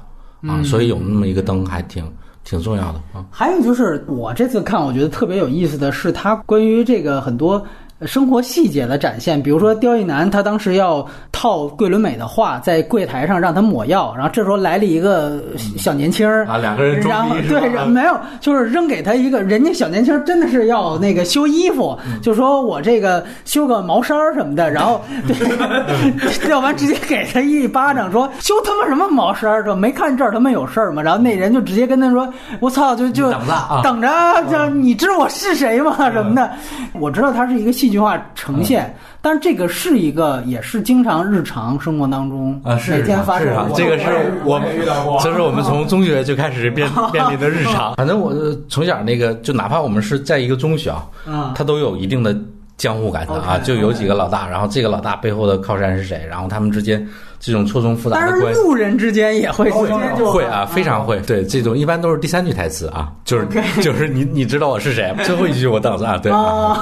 啊，所以有那么一个灯还挺挺重要的啊。还有就是我这次看，我觉得特别有意思的是，他关于这个很多。生活细节的展现，比如说刁亦男，他当时要套桂纶镁的话，在柜台上让他抹药，然后这时候来了一个小年轻儿啊两个人装然后逼是吧？对，没有，就是扔给他一个，人家小年轻儿真的是要那个修衣服，就说我这个修个毛衫儿什么的，然后对，要不然直接给他一巴掌，说修他妈什么毛衫儿，说没看这儿他妈有事儿吗？然后那人就直接跟他说，我操，就就等着啊。等着，就你知道我是谁吗？什么的，我知道他是一个戏剧化呈现，但是这个是一个也是经常日常生活当中啊，是每天发生这个是我们遇到过。这是我们从中学就开始变面临的日常。反正我呃从小那个，就哪怕我们是在一个中学啊，啊它都有一定的江湖感的啊，就有几个老大，然后这个老大背后的靠山是谁，然后他们之间这种错综复杂的关系。路人之间也会会啊，非常会。对，这种一般都是第三句台词啊，就是 就是你你知道我是谁，最后一句我等着啊，对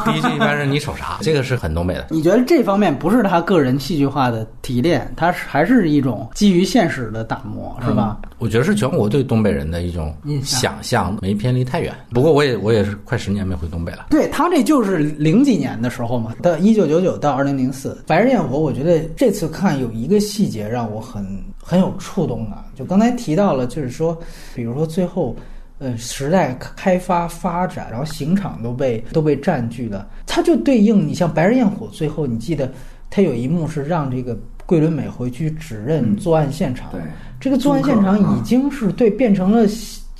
第一句一般是你瞅啥，这个是很东北的。你觉得这方面不是他个人戏剧化的提炼，他是还是一种基于现实的打磨，是吧？我觉得是全国对东北人的一种印象想象，没偏离太远。不过我也我也是快十年没回东北了。对他这就是零几年的时候嘛，到一九九九到二零零四，《白日焰火》，我觉得这次看有一个细节让我很很有触动啊。就刚才提到了，就是说，比如说最后，呃，时代开发发展，然后刑场都被都被占据了，它就对应你像《白日焰火》最后，你记得它有一幕是让这个桂纶镁回去指认作案现场，对。这个作案现场已经是对变成了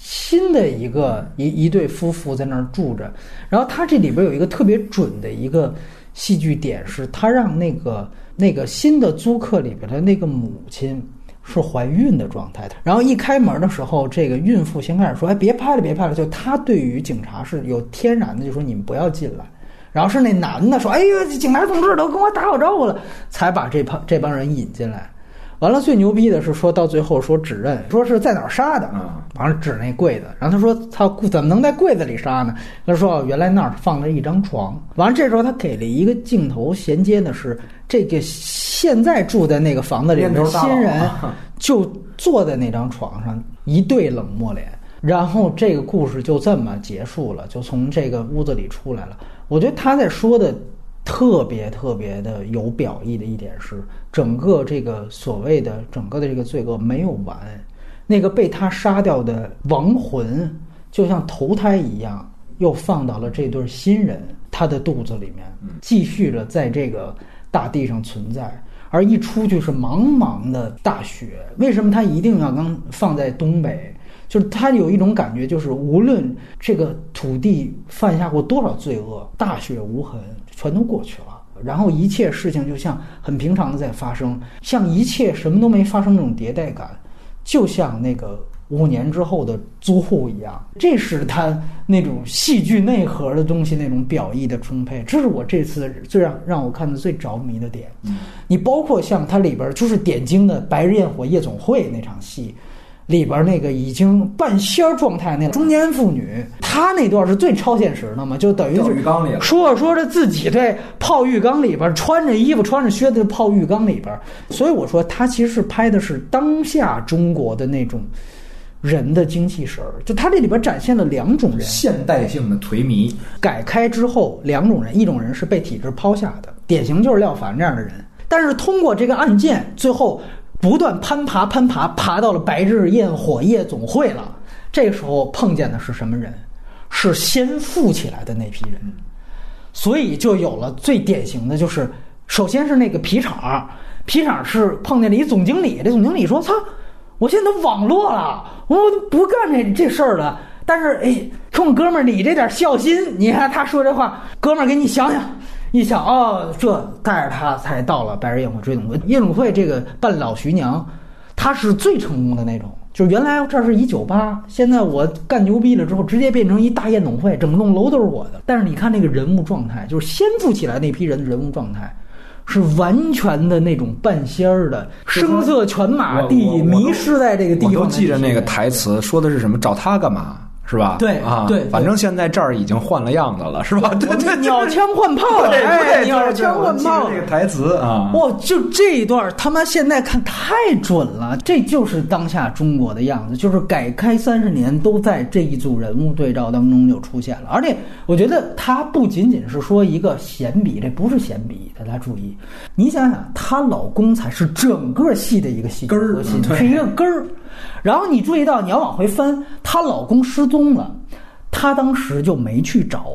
新的一个一一对夫妇在那儿住着，然后他这里边有一个特别准的一个戏剧点，是他让那个那个新的租客里边的那个母亲。是怀孕的状态，然后一开门的时候，这个孕妇先开始说：“哎，别拍了，别拍了。”就她对于警察是有天然的，就说你们不要进来。然后是那男的说：“哎呦，警察同志都跟我打好招呼了，才把这帮这帮人引进来。”完了，最牛逼的是说到最后说指认，说是在哪儿杀的，啊完了指那柜子，然后他说他怎么能在柜子里杀呢？他说哦原来那儿放着一张床。完了，这时候他给了一个镜头衔接的是这个现在住在那个房子里的新人，就坐在那张床上，一对冷漠脸。然后这个故事就这么结束了，就从这个屋子里出来了。我觉得他在说的特别特别的有表意的一点是，整个这个所谓的整个的这个罪恶没有完，那个被他杀掉的亡魂就像投胎一样，又放到了这对新人他的肚子里面，继续着在这个大地上存在。而一出去是茫茫的大雪，为什么他一定要刚放在东北？就是他有一种感觉，就是无论这个土地犯下过多少罪恶，大雪无痕，全都过去了。然后一切事情就像很平常的在发生，像一切什么都没发生那种迭代感，就像那个五年之后的租户一样。这是他那种戏剧内核的东西，那种表意的充沛。这是我这次最让让我看的最着迷的点。你包括像它里边就是点睛的《白日焰火夜总会》那场戏。里边那个已经半仙儿状态那中年妇女，她那段是最超现实的嘛？就等于掉浴缸里说着说着自己在泡浴缸里边穿着衣服穿着靴子泡浴缸里边，所以我说他其实是拍的是当下中国的那种人的精气神儿，就他这里边展现了两种人，现代性的颓靡，改开之后两种人，一种人是被体制抛下的，典型就是廖凡这样的人，但是通过这个案件，最后不断攀爬攀爬，爬到了白日焰火夜总会了。这个时候碰见的是什么人？是先富起来的那批人，所以就有了最典型的就是，首先是那个皮厂，皮厂是碰见了一总经理，这总经理说：“操，我现在都网络了，我不干这这事儿了。”但是哎，冲哥们儿你这点孝心，你看他说这话，哥们儿给你想想。一想哦，这带着他才到了白日焰火追总会。夜总会这个半老徐娘，她是最成功的那种。就是原来这儿是一酒吧，现在我干牛逼了之后，直接变成一大夜总会，整栋楼都是我的。但是你看那个人物状态，就是先富起来那批人的人物状态，是完全的那种半仙儿的，声色犬马地，迷失在这个地方。我都记着那个台词，说的是什么？找他干嘛？是吧？对啊，对对反正现在这儿已经换了样子了，是吧？对对，鸟枪换炮了，对哎，鸟枪换炮这个台词啊。哇，就这一段，他妈现在看太准了，这就是当下中国的样子，就是改开三十年都在这一组人物对照当中就出现了。而且我觉得他不仅仅是说一个闲笔，这不是闲笔，大家注意，你想想，她老公才是整个戏的一个戏剧根儿是一个根儿。然后你注意到，你要往回翻，她老公失踪了，她当时就没去找。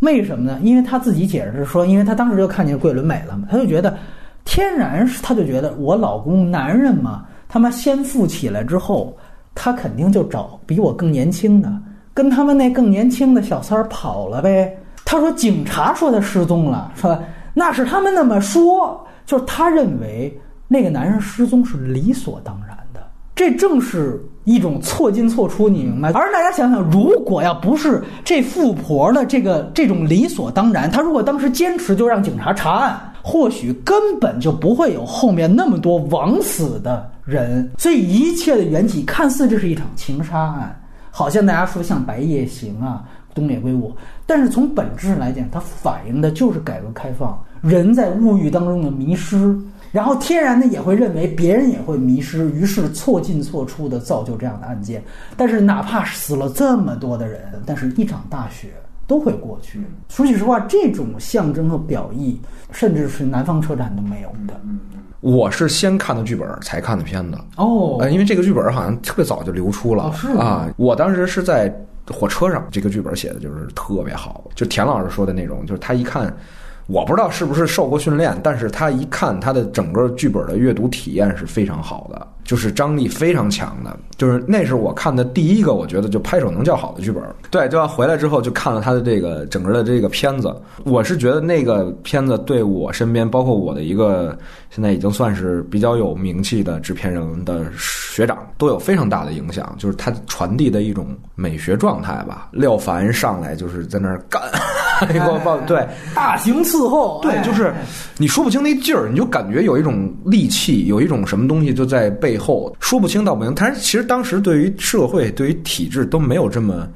为什么呢？因为她自己解释说，因为她当时就看见桂纶镁了嘛，她就觉得天然是，她就觉得我老公男人嘛，他妈先富起来之后，他肯定就找比我更年轻的，跟他们那更年轻的小三儿跑了呗。她说警察说他失踪了，说那是他们那么说，就是他认为那个男人失踪是理所当然。这正是一种错进错出，你明白？而大家想想，如果要不是这富婆的这个这种理所当然，她如果当时坚持就让警察查案，或许根本就不会有后面那么多枉死的人。所以一切的缘起，看似这是一场情杀案，好像大家说像《白夜行》啊、《东野圭吾》，但是从本质上来讲，它反映的就是改革开放人在物欲当中的迷失。然后天然的也会认为别人也会迷失，于是错进错出的造就这样的案件。但是哪怕死了这么多的人，但是一场大雪都会过去。说句实话，这种象征和表意，甚至是南方车站都没有的。我是先看的剧本才看的片子，哦呃，因为这个剧本好像特别早就流出了、啊。我当时是在火车上，这个剧本写的就是特别好，就田老师说的那种，就是他一看。我不知道是不是受过训练，但是他一看他的整个剧本的阅读体验是非常好的，就是张力非常强的，就是那是我看的第一个，我觉得就拍手能叫好的剧本。对，就要回来之后就看了他的这个整个的这个片子，我是觉得那个片子对我身边，包括我的一个现在已经算是比较有名气的制片人的学长，都有非常大的影响，就是他传递的一种美学状态吧。廖凡上来就是在那儿干，给我放对。大型伺候，对，哎就是你说不清那劲儿，你就感觉有一种戾气，有一种什么东西就在背后，说不清道不明。但是其实当时对于社会、对于体制都没有这么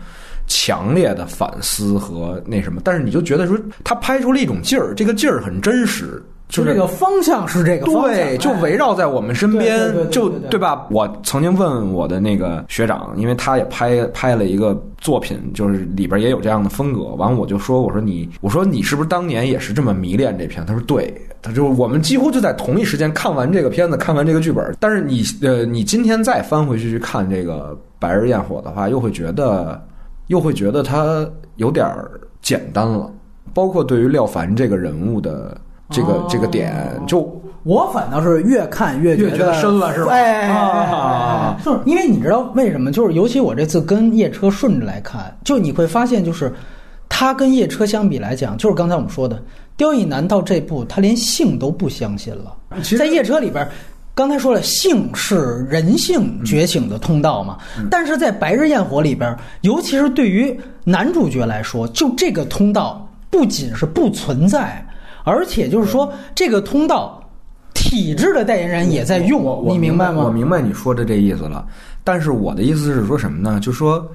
强烈的反思和那什么，但是你就觉得说他拍出了一种劲儿，这个劲儿很真实。就是这个方向是这个方向，对，就哎围绕在我们身边，对对对对就对对吧？我曾经问我的那个学长，因为他也拍拍了一个作品，就是里边也有这样的风格。完了，我就说，我说你，我说你是不是当年也是这么迷恋这片？他说对，他就我们几乎就在同一时间看完这个片子，看完这个剧本。但是你呃，你今天再翻回去去看这个《白日焰火》的话，又会觉得，又会觉得他有点简单了。包括对于廖凡这个人物的这个、哦这个点，就我反倒是越看越越觉得深了是吧啊哎就是因为你知道为什么？就是尤其我这次跟夜车顺着来看，就你会发现，就是他跟夜车相比来讲，就是刚才我们说的，刁亦男到这步，他连性都不相信了。其实在夜车里边。刚才说了，性是人性觉醒的通道嘛，嗯但是在《白日焰火》里边，尤其是对于男主角来说，就这个通道不仅是不存在，而且就是说这个通道，体制的代言人也在用你明白吗？我明白你说的这意思了，但是我的意思是说什么呢？就说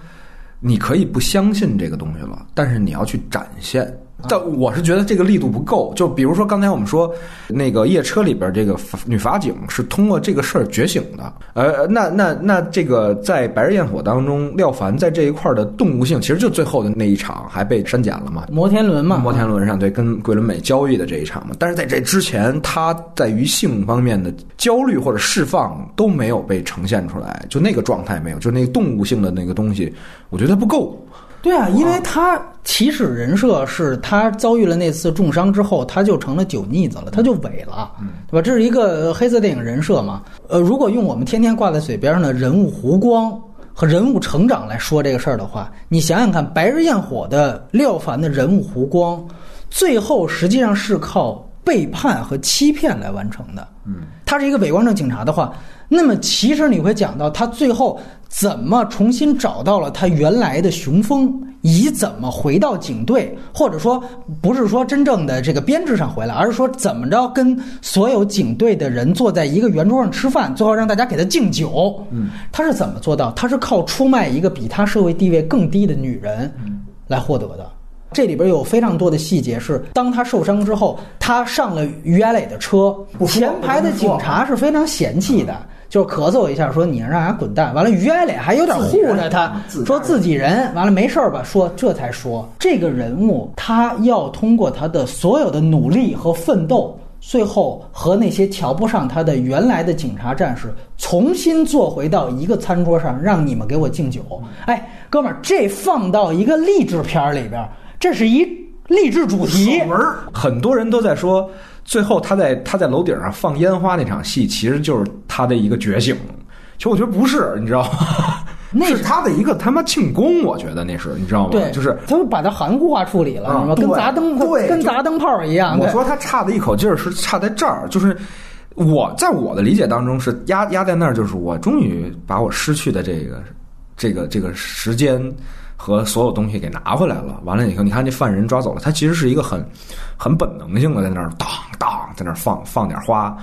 你可以不相信这个东西了，但是你要去展现。但我是觉得这个力度不够。就比如说刚才我们说那个夜车里边这个女法警是通过这个事儿觉醒的，呃，那那那这个在《白日焰火》当中，廖凡在这一块儿的动物性，其实就最后的那一场还被删减了嘛，摩天轮嘛，摩天轮上对跟桂纶镁交易的这一场嘛，但是在这之前，他在于性方面的焦虑或者释放都没有被呈现出来，就那个状态没有，就那个动物性的那个东西，我觉得不够。对啊，因为他起始人设是他遭遇了那次重伤之后，他就成了酒腻子了，他就萎了，对吧？这是一个黑色电影人设嘛。呃，如果用我们天天挂在嘴边上的人物弧光和人物成长来说这个事儿的话，你想想看，《白日焰火》的廖凡的人物弧光，最后实际上是靠背叛和欺骗来完成的。嗯，他是一个伪光正警察的话，那么其实你会讲到他最后怎么重新找到了他原来的雄风，以怎么回到警队，或者说不是说真正的这个编制上回来，而是说怎么着跟所有警队的人坐在一个圆桌上吃饭，最后让大家给他敬酒。嗯，他是怎么做到？他是靠出卖一个比他社会地位更低的女人来获得的。这里边有非常多的细节，是当他受伤之后，他上了于艾磊的车，前排的警察是非常嫌弃的，就是咳嗽一下说你让人家滚蛋。完了，于艾磊还有点护着他，说自己人。完了没事儿吧？说这才说这个人物他要通过他的所有的努力和奋斗。最后和那些瞧不上他的原来的警察战士重新坐回到一个餐桌上，让你们给我敬酒。哎，哥们儿，这放到一个励志片儿里边儿，这是一励志主题。很多人都在说，最后他在他在楼顶上放烟花那场戏，其实就是他的一个觉醒。其实我觉得不是，你知道吗？那是他的一个他妈庆功，我觉得那是，你知道吗？对，就是他们把它含糊化处理了？跟砸灯对跟砸灯泡一样。我说他差的一口劲儿是差在这儿，就是我在我的理解当中是压压在那儿，就是我终于把我失去的这个这个这个时间和所有东西给拿回来了。完了以后，你看这犯人抓走了，他其实是一个很很本能性的在那儿当当在那儿放放点花。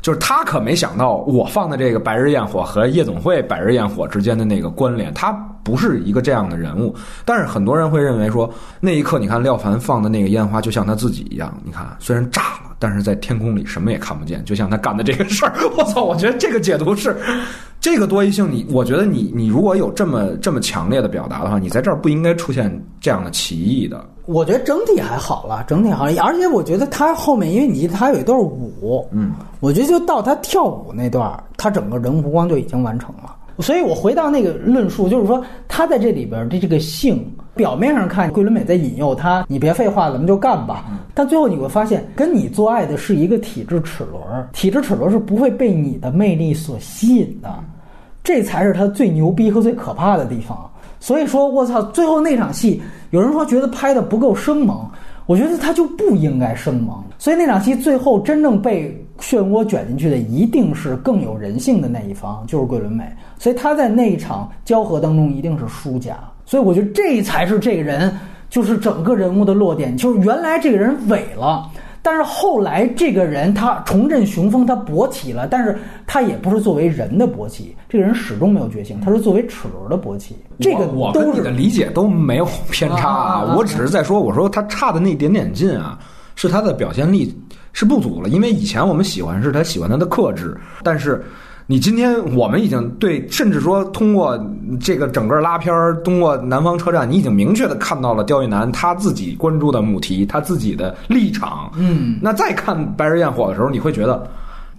就是他可没想到，我放的这个《白日焰火》和夜总会《白日焰火》之间的那个关联，他不是一个这样的人物。但是很多人会认为说，那一刻你看廖凡放的那个烟花，就像他自己一样，你看虽然炸了，但是在天空里什么也看不见，就像他干的这个事儿。我操！我觉得这个解读是这个多义性你，我觉得你你如果有这么这么强烈的表达的话，你在这儿不应该出现这样的歧义的。我觉得整体还好了，整体好，而且我觉得他后面，因为你他有一段舞，嗯，我觉得就到他跳舞那段，他整个人物弧光就已经完成了。所以我回到那个论述，就是说他在这里边的这个性，表面上看桂纶镁在引诱他，你别废话，咱们就干吧。但最后你会发现，跟你做爱的是一个体制齿轮，体制齿轮是不会被你的魅力所吸引的，这才是他最牛逼和最可怕的地方。所以说，我操，最后那场戏，有人说觉得拍的不够生猛，我觉得他就不应该生猛。所以那场戏最后真正被漩涡卷进去的，一定是更有人性的那一方，就是桂纶镁。所以他在那一场交合当中一定是输家。所以我觉得这才是这个人，就是整个人物的落点，就是原来这个人萎了。但是后来这个人他重振雄风，他勃起了，但是他也不是作为人的勃起，这个人始终没有觉醒，他是作为齿轮的勃起。这个我跟你的理解都没有偏差啊我只是在说，我说他差的那一点点劲啊，是他的表现力是不足了，因为以前我们喜欢是他喜欢他的克制，但是。你今天我们已经对，甚至说通过这个整个拉片儿，通过南方车站，你已经明确的看到了刁亦男他自己关注的母题，他自己的立场。嗯，那再看《白日焰火》的时候，你会觉得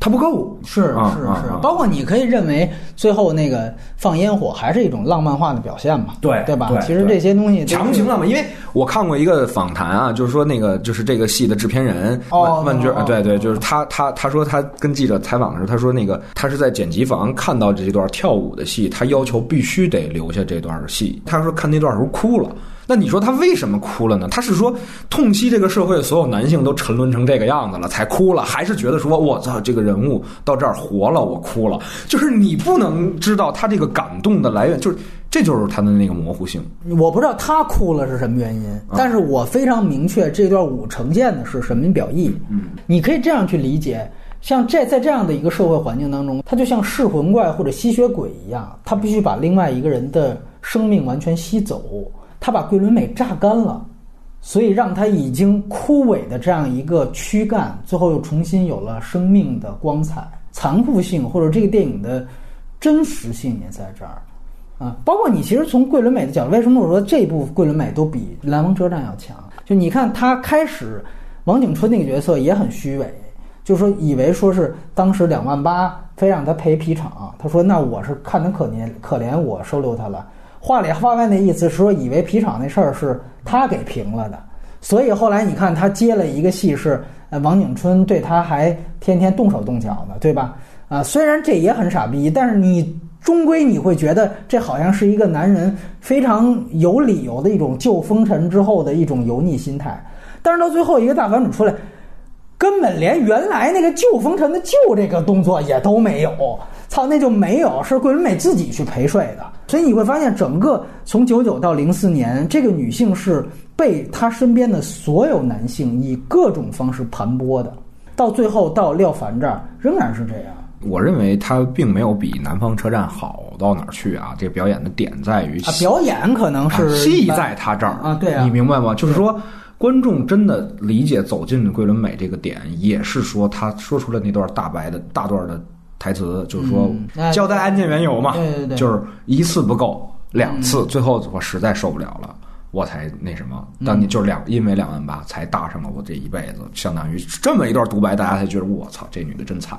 他不够。是啊是是包括你可以认为最后那个放烟火还是一种浪漫化的表现嘛？对对吧？其实这些东西强行浪漫，因为我看过一个访谈啊，就是说那个就是这个戏的制片人哦万万军，对对，就是他他他说他跟记者采访的时候，他说那个他是在剪辑房看到这段跳舞的戏，他要求必须得留下这段戏。他说看那段时候哭了。那你说他为什么哭了呢？他是说痛惜这个社会所有男性都沉沦成这个样子了才哭了，还是觉得说我操这个人物到这儿活了我哭了？就是你不能知道他这个感动的来源，就是这就是他的那个模糊性。我不知道他哭了是什么原因，但是我非常明确这段舞呈现的是什么表意。嗯，你可以这样去理解，像这在这样的一个社会环境当中，他就像噬魂怪或者吸血鬼一样，他必须把另外一个人的生命完全吸走，他把桂纶镁榨干了。所以让他已经枯萎的这样一个躯干，最后又重新有了生命的光彩、残酷性，或者这个电影的真实性也在这儿。啊，包括你其实从桂纶镁的角度，为什么我说这部桂纶镁都比《蓝王车站》要强？就你看他开始，王景春那个角色也很虚伪，就说以为说是当时两万八非让他赔皮厂，他说那我是看他可怜可怜我收留他了。话里话外那意思是说，以为皮厂那事儿是他给平了的，所以后来你看他接了一个戏是，呃，王景春对他还天天动手动脚的，对吧？啊，虽然这也很傻逼，但是你终归你会觉得这好像是一个男人非常有理由的一种救风尘之后的一种油腻心态，但是到最后一个大反转出来，根本连原来那个旧风尘的旧这个动作也都没有，操，那就没有，是桂纶镁自己去陪睡的。所以你会发现，整个从九九到零四年，这个女性是被她身边的所有男性以各种方式盘剥的，到最后到廖凡这儿仍然是这样。我认为他并没有比《南方车站》好到哪儿去啊！这表演的点在于啊，表演可能是啊戏在他这儿啊对啊你明白吗？就是说，观众真的理解走进桂纶镁这个点，也是说他说出了那段大白的大段的台词，就是说交代案件缘由嘛，对对对就是一次不够，两次，最后我实在受不了了。我才那什么，当你就是两，因为两万八才搭上了我这一辈子，相当于这么一段独白，大家才觉得我操，这女的真惨。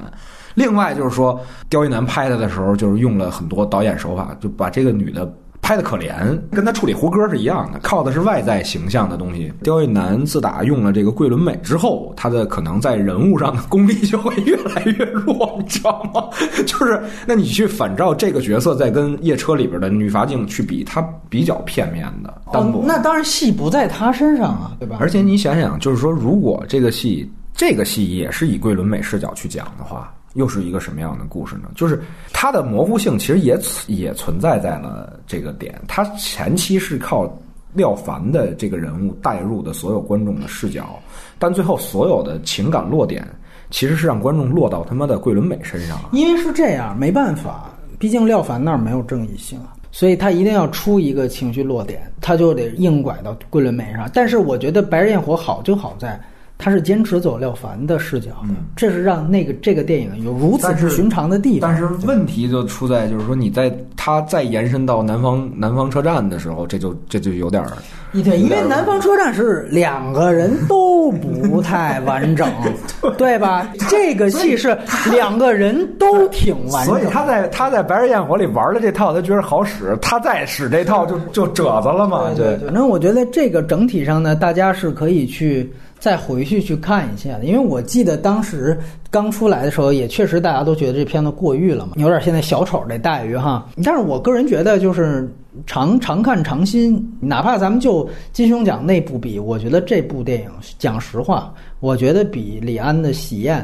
另外就是说，刁亦男拍她的时候，就是用了很多导演手法，就把这个女的拍的可怜，跟他处理胡歌是一样的，靠的是外在形象的东西。刁亦男自打用了这个桂纶镁之后，他的可能在人物上的功力就会越来越弱，你知道吗？就是那你去反照这个角色，再跟夜车里边的女法警去比，他比较片面的单薄。哦，那当然戏不在他身上啊，对吧？而且你想想，就是说，如果这个戏这个戏也是以桂纶镁视角去讲的话，又是一个什么样的故事呢？就是它的模糊性其实也也存在在了这个点，它前期是靠廖凡的这个人物带入的所有观众的视角，但最后所有的情感落点其实是让观众落到他妈的桂纶镁身上了。因为是这样，没办法，毕竟廖凡那儿没有正义性啊，所以他一定要出一个情绪落点，他就得硬拐到桂纶镁上。但是我觉得《白日焰火》好就好在。他是坚持走廖凡的视角的，这是让那个这个电影有如此不寻常的地方。但是问题就出在，就是说你在他再延伸到南方南方车站的时候，这就这就有点儿对，因为南方车站是两个人都不太完整，对吧？这个戏是两个人都挺完整所以。他在他在《白日焰火》里玩的这套，他觉得好使，他再使这套就就褶子了嘛。对对，反正我觉得这个整体上呢，大家是可以去再回去去看一下，因为我记得当时刚出来的时候，也确实大家都觉得这片子过誉了嘛，有点现在小丑这待遇哈。但是我个人觉得，就是常常看常新，哪怕咱们就金熊奖内部比，我觉得这部电影讲实话，我觉得比李安的《喜宴》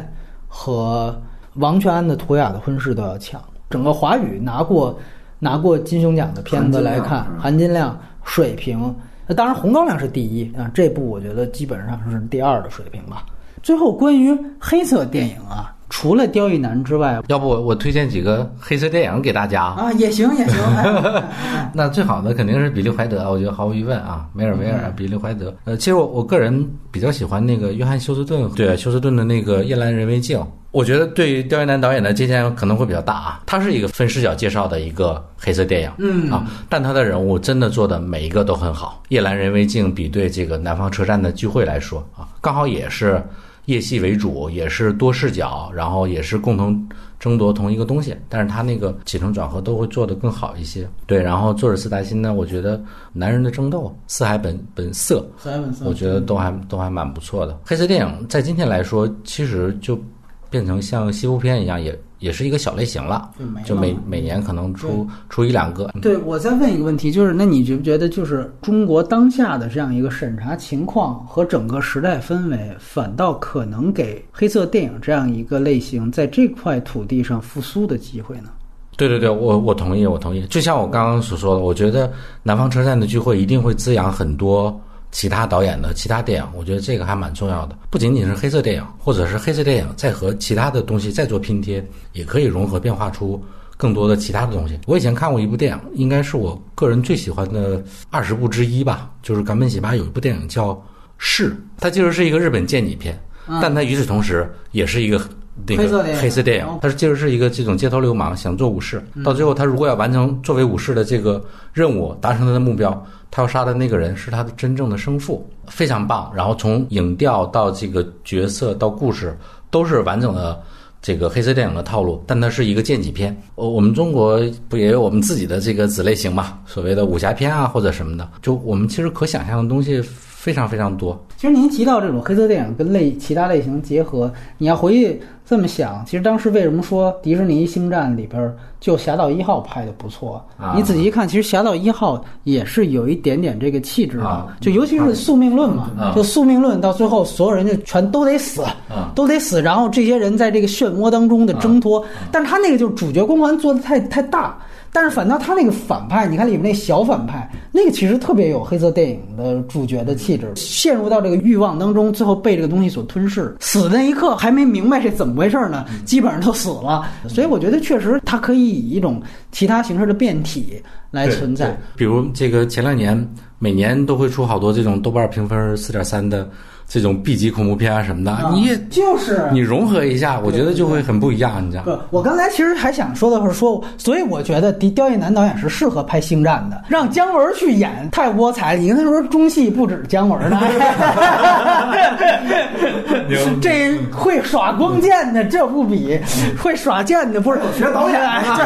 和王全安的《图雅的婚事》都要强。整个华语拿过拿过金熊奖的片子来看，含金量、水平，那当然红高粱是第一啊，这部我觉得基本上是第二的水平吧。最后关于黑色电影啊，除了刁亦男之外要不我我推荐几个黑色电影给大家。啊，也行也行。那最好的肯定是比利怀德，我觉得毫无疑问啊，梅尔维尔、比利怀德。呃，其实我我个人比较喜欢那个约翰休斯顿，对休斯顿的那个《夜阑人为镜》，我觉得对于刁亦男导演的借鉴可能会比较大啊。他是一个分视角介绍的一个黑色电影，嗯啊，但他的人物真的做的每一个都很好。《夜阑人未静》比对这个南方车站的聚会来说啊，刚好也是夜戏为主，也是多视角，然后也是共同争夺同一个东西，但是他那个起承转合都会做得更好一些。对，然后作者斯达辛呢，我觉得《男人的争斗》《四海本本色》，四海本色我觉得都还都还蛮不错的。黑色电影在今天来说，其实就变成像西部片一样，也也是一个小类型了，就每每年可能出出一两个。对，我再问一个问题，就是那你觉不觉得，就是中国当下的这样一个审查情况和整个时代氛围，反倒可能给黑色电影这样一个类型在这块土地上复苏的机会呢？对对对，我我同意，我同意。就像我刚刚所说的，我觉得南方车站的聚会一定会滋养很多其他导演的其他电影，我觉得这个还蛮重要的。不仅仅是黑色电影，或者是黑色电影再和其他的东西再做拼贴，也可以融合变化出更多的其他的东西。我以前看过一部电影，应该是我个人最喜欢的二十部之一吧，就是冈本喜八有一部电影叫《是》，它其实是一个日本剑戟片，但它与此同时也是一个。那个黑色电影黑色电影哦，他其实是一个这种街头流氓，想做武士，到最后他如果要完成作为武士的这个任务，达成他的目标，他要杀的那个人是他的真正的生父，非常棒。然后从影调到这个角色到故事，都是完整的这个黑色电影的套路，但它是一个剑戟片。呃，我们中国不也有我们自己的这个子类型嘛？所谓的武侠片啊或者什么的，就我们其实可想象的东西非常非常多。其实您提到这种黑色电影跟类其他类型结合，你要回去这么想，其实当时为什么说迪士尼星战里边就《侠盗一号》拍的不错？啊你仔细一看，其实《侠盗一号》也是有一点点这个气质的，啊就尤其是宿命论嘛，啊就宿命论到最后所有人就全都得死，啊都得死，然后这些人在这个漩涡当中的挣脱，但是他那个就是主角光环做的太太大。但是反倒他那个反派，你看里面那小反派，那个其实特别有黑色电影的主角的气质，陷入到这个欲望当中，最后被这个东西所吞噬，死的那一刻还没明白是怎么回事呢，基本上都死了。所以我觉得确实它可以以一种其他形式的变体来存在。比如这个前两年每年都会出好多这种豆瓣评分四点三的这种 B 级恐怖片啊什么的，你也就是你融合一下，我觉得就会很不一样，你知道吗？我刚才其实还想说的是说，所以我觉得狄刁亦男导演是适合拍《星战》的，让姜文去演太窝财了。你跟他说中戏不止姜文呢，这会耍光剑的这不比会耍剑的不是学导演啊，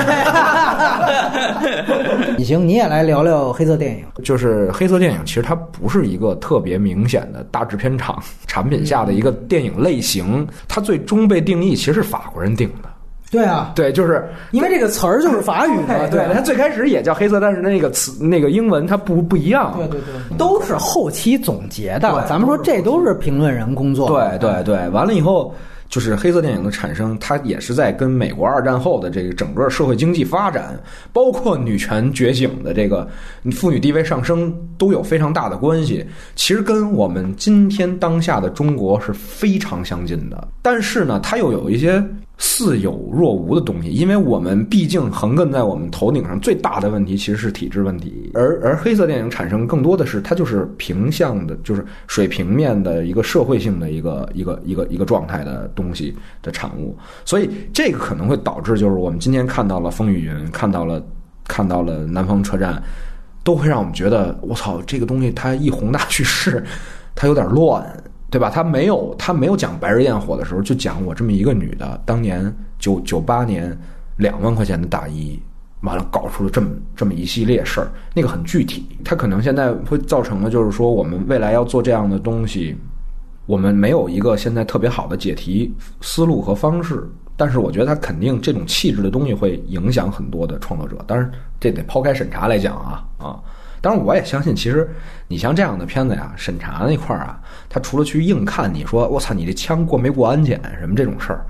你行，你也来聊聊黑色电影。就是黑色电影，其实它不是一个特别明显的大制片厂产品下的一个电影类型，它最终被定义其实是法国人定的。对啊，对，就是因为这个词儿就是法语的，对，它最开始也叫黑色，但是那个词那个英文它不不一样。对对对，都是后期总结的。咱们说这都是评论人工作。对对对，完了以后。就是黑色电影的产生，它也是在跟美国二战后的这个整个社会经济发展，包括女权觉醒的这个妇女地位上升，都有非常大的关系。其实跟我们今天当下的中国是非常相近的，但是呢，它又有一些似有若无的东西，因为我们毕竟横亘在我们头顶上最大的问题其实是体制问题，而而黑色电影产生更多的是它就是平向的，就是水平面的一个社会性的一个一个一个一个状态的东西的产物，所以这个可能会导致就是我们今天看到了风雨云，看到了看到了南方车站，都会让我们觉得我操，这个东西它一宏大叙事，它有点乱。对吧？他没有，他没有讲白日焰火的时候，就讲我这么一个女的，当年九九八年两万块钱的大衣，完了搞出了这么这么一系列事儿，那个很具体。他可能现在会造成的就是说，我们未来要做这样的东西，我们没有一个现在特别好的解题思路和方式。但是我觉得他肯定这种气质的东西会影响很多的创作者。当然，这得抛开审查来讲啊啊。当然，我也相信，其实你像这样的片子呀，审查那块儿啊，他除了去硬看你说我操你这枪过没过安检？什么这种事儿，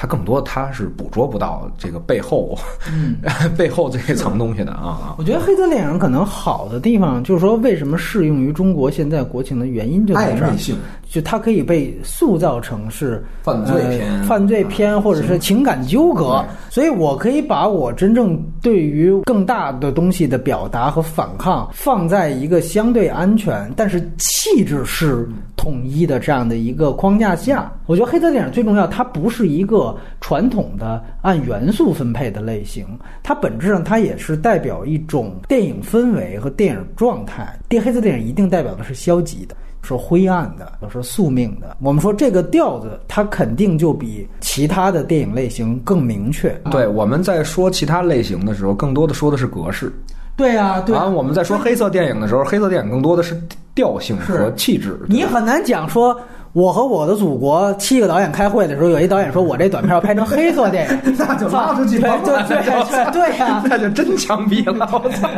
它更多它是捕捉不到这个背后，嗯 背后这一层东西的啊啊。我觉得黑色电影可能好的地方，就是说为什么适用于中国现在国情的原因就在这儿，性就它可以被塑造成是犯罪片呃犯罪片或者是情感纠葛，所以我可以把我真正对于更大的东西的表达和反抗放在一个相对安全，但是气质是统一的这样的一个框架下。我觉得黑色电影最重要，它不是一个传统的按元素分配的类型，它本质上它也是代表一种电影氛围和电影状态。电黑色电影一定代表的是消极的。说灰暗的，说宿命的。我们说这个调子，它肯定就比其他的电影类型更明确。对，我们在说其他类型的时候，更多的说的是格式。对啊，对啊，我们在说黑色电影的时候，黑色电影更多的是调性和气质。你很难讲说。我和我的祖国七个导演开会的时候，有一导演说：“我这短片要拍成黑色电影，那就拉出去对对对对呀，那就真枪毙了。”我操！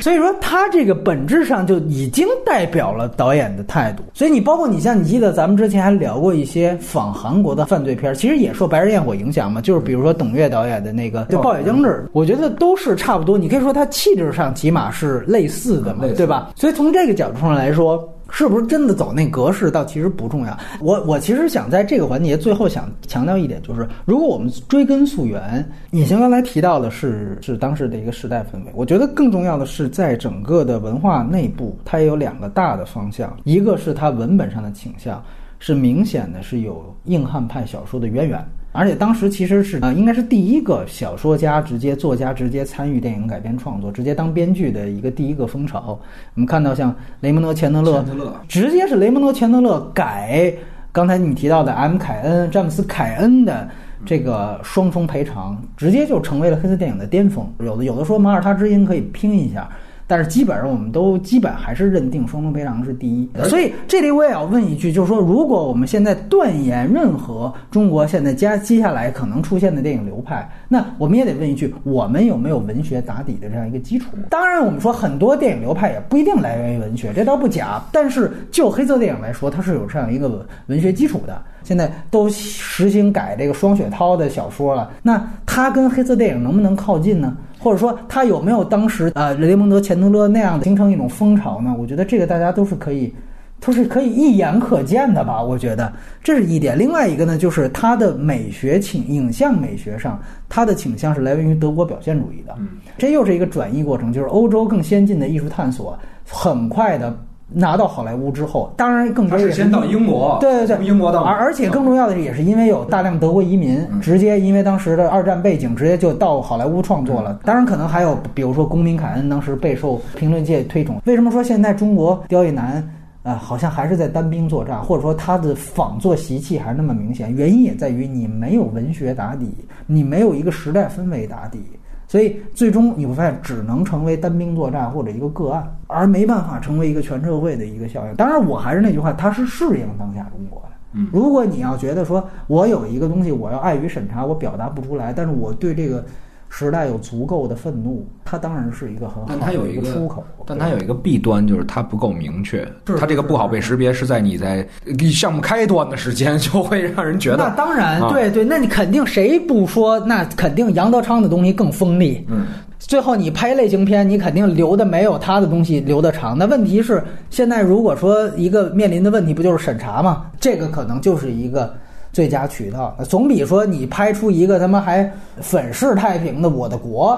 所以说，他这个本质上就已经代表了导演的态度。所以你包括你像你记得咱们之前还聊过一些仿韩国的犯罪片，其实也受《白日焰火》影响嘛，就是比如说董越导演的那个就《暴雪将至》，我觉得都是差不多。你可以说他气质上起码是类似的嘛，对吧？所以从这个角度上来说。是不是真的走那格式，倒其实不重要。我我其实想在这个环节最后想强调一点，就是如果我们追根溯源，尹行刚才提到的是是当时的一个时代氛围。我觉得更重要的是，在整个的文化内部，它也有两个大的方向，一个是它文本上的倾向，是明显的是有硬汉派小说的渊源。而且当时其实是呃，应该是第一个小说家直接作家直接参与电影改编创作，直接当编剧的一个第一个风潮。我们看到像雷蒙德·钱德勒，直接是雷蒙德·钱德勒改刚才你提到的 M. 凯恩、詹姆斯·凯恩的这个双重赔偿，直接就成为了黑色电影的巅峰。有的有的说马耳他之音可以拼一下。但是基本上我们都基本还是认定双重赔偿是第一，所以这里我也要问一句，就是说，如果我们现在断言任何中国现在接接下来可能出现的电影流派，那我们也得问一句，我们有没有文学打底的这样一个基础？当然，我们说很多电影流派也不一定来源于文学，这倒不假。但是就黑色电影来说，它是有这样一个文学基础的。现在都实行改这个双雪涛的小说了，那他跟黑色电影能不能靠近呢？或者说，他有没有当时呃雷蒙德·钱德勒那样的形成一种风潮呢？我觉得这个大家都是可以，都是可以一眼可见的吧。我觉得这是一点。另外一个呢，就是它的美学倾影像美学上，它的倾向是来源于德国表现主义的，这又是一个转移过程，就是欧洲更先进的艺术探索，很快的。拿到好莱坞之后，当然更多是先到英国，对对对，英国到，而而且更重要的也是因为有大量德国移民，直接因为当时的二战背景，直接就到好莱坞创作了。当然，可能还有比如说公民凯恩，当时备受评论界推崇。为什么说现在中国刁亦男啊，好像还是在单兵作战，或者说他的仿作习气还是那么明显？原因也在于你没有文学打底，你没有一个时代氛围打底。所以最终你会发现，只能成为单兵作战或者一个个案，而没办法成为一个全社会的一个效应。当然，我还是那句话，它是适应当下中国的。如果你要觉得说我有一个东西，我要碍于审查，我表达不出来，但是我对这个。时代有足够的愤怒，它当然是一个很好的一个出口。但它有一个弊端，就是它不够明确。它这个不好被识别，是在你在项目开端的时间，就会让人觉得。那当然，对对，那你肯定谁不说？那肯定杨德昌的东西更锋利。嗯，最后你拍类型片，你肯定留的没有他的东西留的长。那问题是，现在如果说一个面临的问题，不就是审查吗？这个可能就是一个。最佳渠道，总比说你拍出一个他妈还粉饰太平的《我的国》，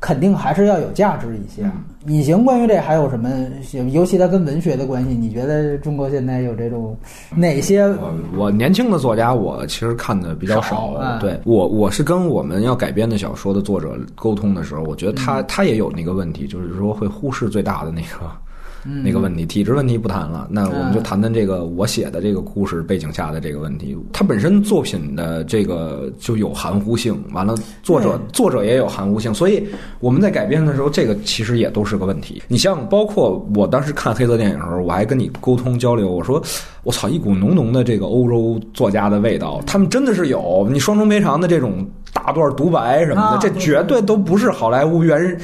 肯定还是要有价值一些。隐形关于这还有什么？尤其它跟文学的关系，你觉得中国现在有这种哪些？我年轻的作家，我其实看的比较少。对我，我是跟我们要改编的小说的作者沟通的时候，我觉得他他也有那个问题，就是说会忽视最大的那个。那个问题，体制问题不谈了，那我们就谈谈这个我写的这个故事背景下的这个问题。它本身作品的这个就有含糊性，完了作者作者也有含糊性，所以我们在改编的时候，这个其实也都是个问题。你像包括我当时看黑色电影的时候，我还跟你沟通交流，我说我操，一股浓浓的这个欧洲作家的味道，他们真的是有你双重赔偿的这种大段独白什么的，这绝对都不是好莱坞原。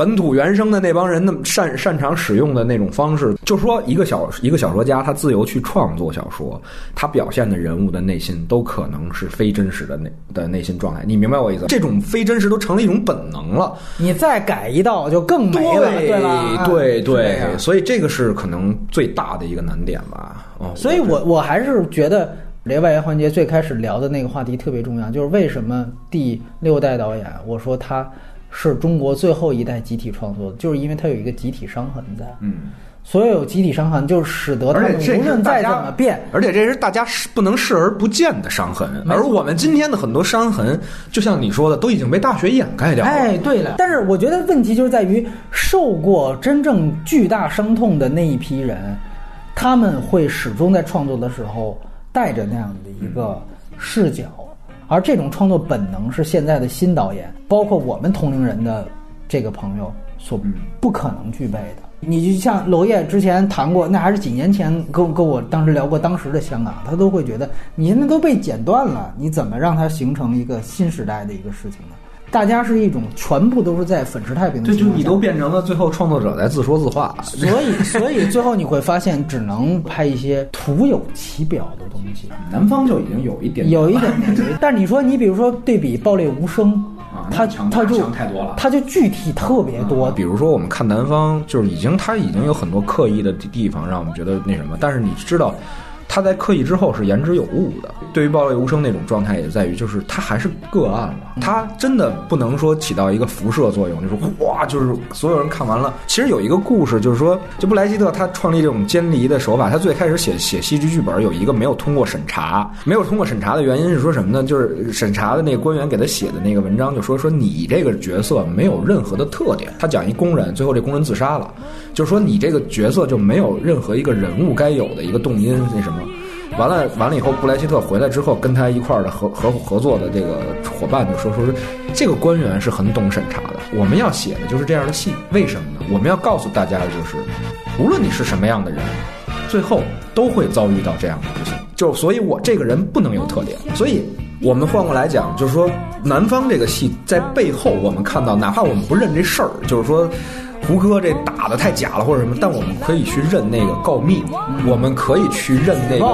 本土原生的那帮人那么擅擅长使用的那种方式，就说一个小一个小说家他自由去创作小说，他表现的人物的内心都可能是非真实的内的内心状态。你明白我意思？这种非真实都成了一种本能了。你再改一道就更没了，对吧？对对所以这个是可能最大的一个难点吧。哦，所以我我还是觉得这外延环节最开始聊的那个话题特别重要，就是为什么第六代导演，我说他是中国最后一代集体创作的，就是因为它有一个集体伤痕在。嗯。所有集体伤痕，就是使得他无论再怎么变，而且这是大家视不能视而不见的伤痕，而我们今天的很多伤痕，就像你说的，都已经被大学掩盖掉了。哎，对了，但是我觉得问题就是在于受过真正巨大伤痛的那一批人，他们会始终在创作的时候带着那样的一个视角，而这种创作本能是现在的新导演，包括我们同龄人的这个朋友所不可能具备的。你就像娄烨之前谈过，那还是几年前跟跟我当时聊过当时的香港，他都会觉得你现在都被剪断了，你怎么让它形成一个新时代的一个事情呢？大家是一种全部都是在粉饰太平的这就你都变成了最后创作者在自说自话。所以 所以最后你会发现，只能拍一些徒有其表的东西，南方就已经有一点有一点点。但你说你比如说对比《爆裂无声》啊那它强多了它就具体特别多。比如说，我们看南方，就是已经他已经有很多刻意的地地方，让我们觉得那什么。但是你知道，他在刻意之后是言之有物的。对于暴力无声那种状态，也在于就是他还是个案了，他真的不能说起到一个辐射作用，就是哇，就是所有人看完了。其实有一个故事，就是说，就布莱希特他创立这种监离的手法，他最开始写写戏剧剧本有一个没有通过审查，没有通过审查的原因是说什么呢？就是审查的那个官员给他写的那个文章就说说你这个角色没有任何的特点。他讲一工人，最后这工人自杀了，就是说你这个角色就没有任何一个人物该有的一个动因那什么。完了，完了以后，布莱希特回来之后，跟他一块儿的合合合作的这个伙伴就说说是这个官员是很懂审查的，我们要写的就是这样的戏，为什么呢？我们要告诉大家的就是，无论你是什么样的人，最后都会遭遇到这样的不幸。就所以，我这个人不能有特点。所以我们换过来讲，就是说，南方这个戏在背后，我们看到，哪怕我们不认这事儿，就是说。胡歌这打的太假了或者什么，但我们可以去认那个告密，我们可以去认那个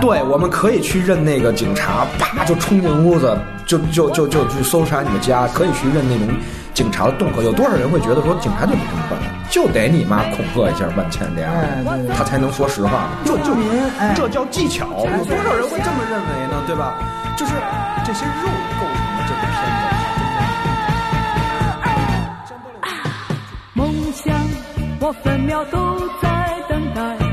对，我们可以去认那个警察，啪就冲进屋子，就就就就去搜查你的家，可以去认那种警察的动 cơ。有多少人会觉得说警察就得这么办，就得你妈恐吓一下万千这样哎对对对他才能说实话？这就这叫技巧，有多少人会这么认为呢？对吧？就是这些肉构我分秒都在等待。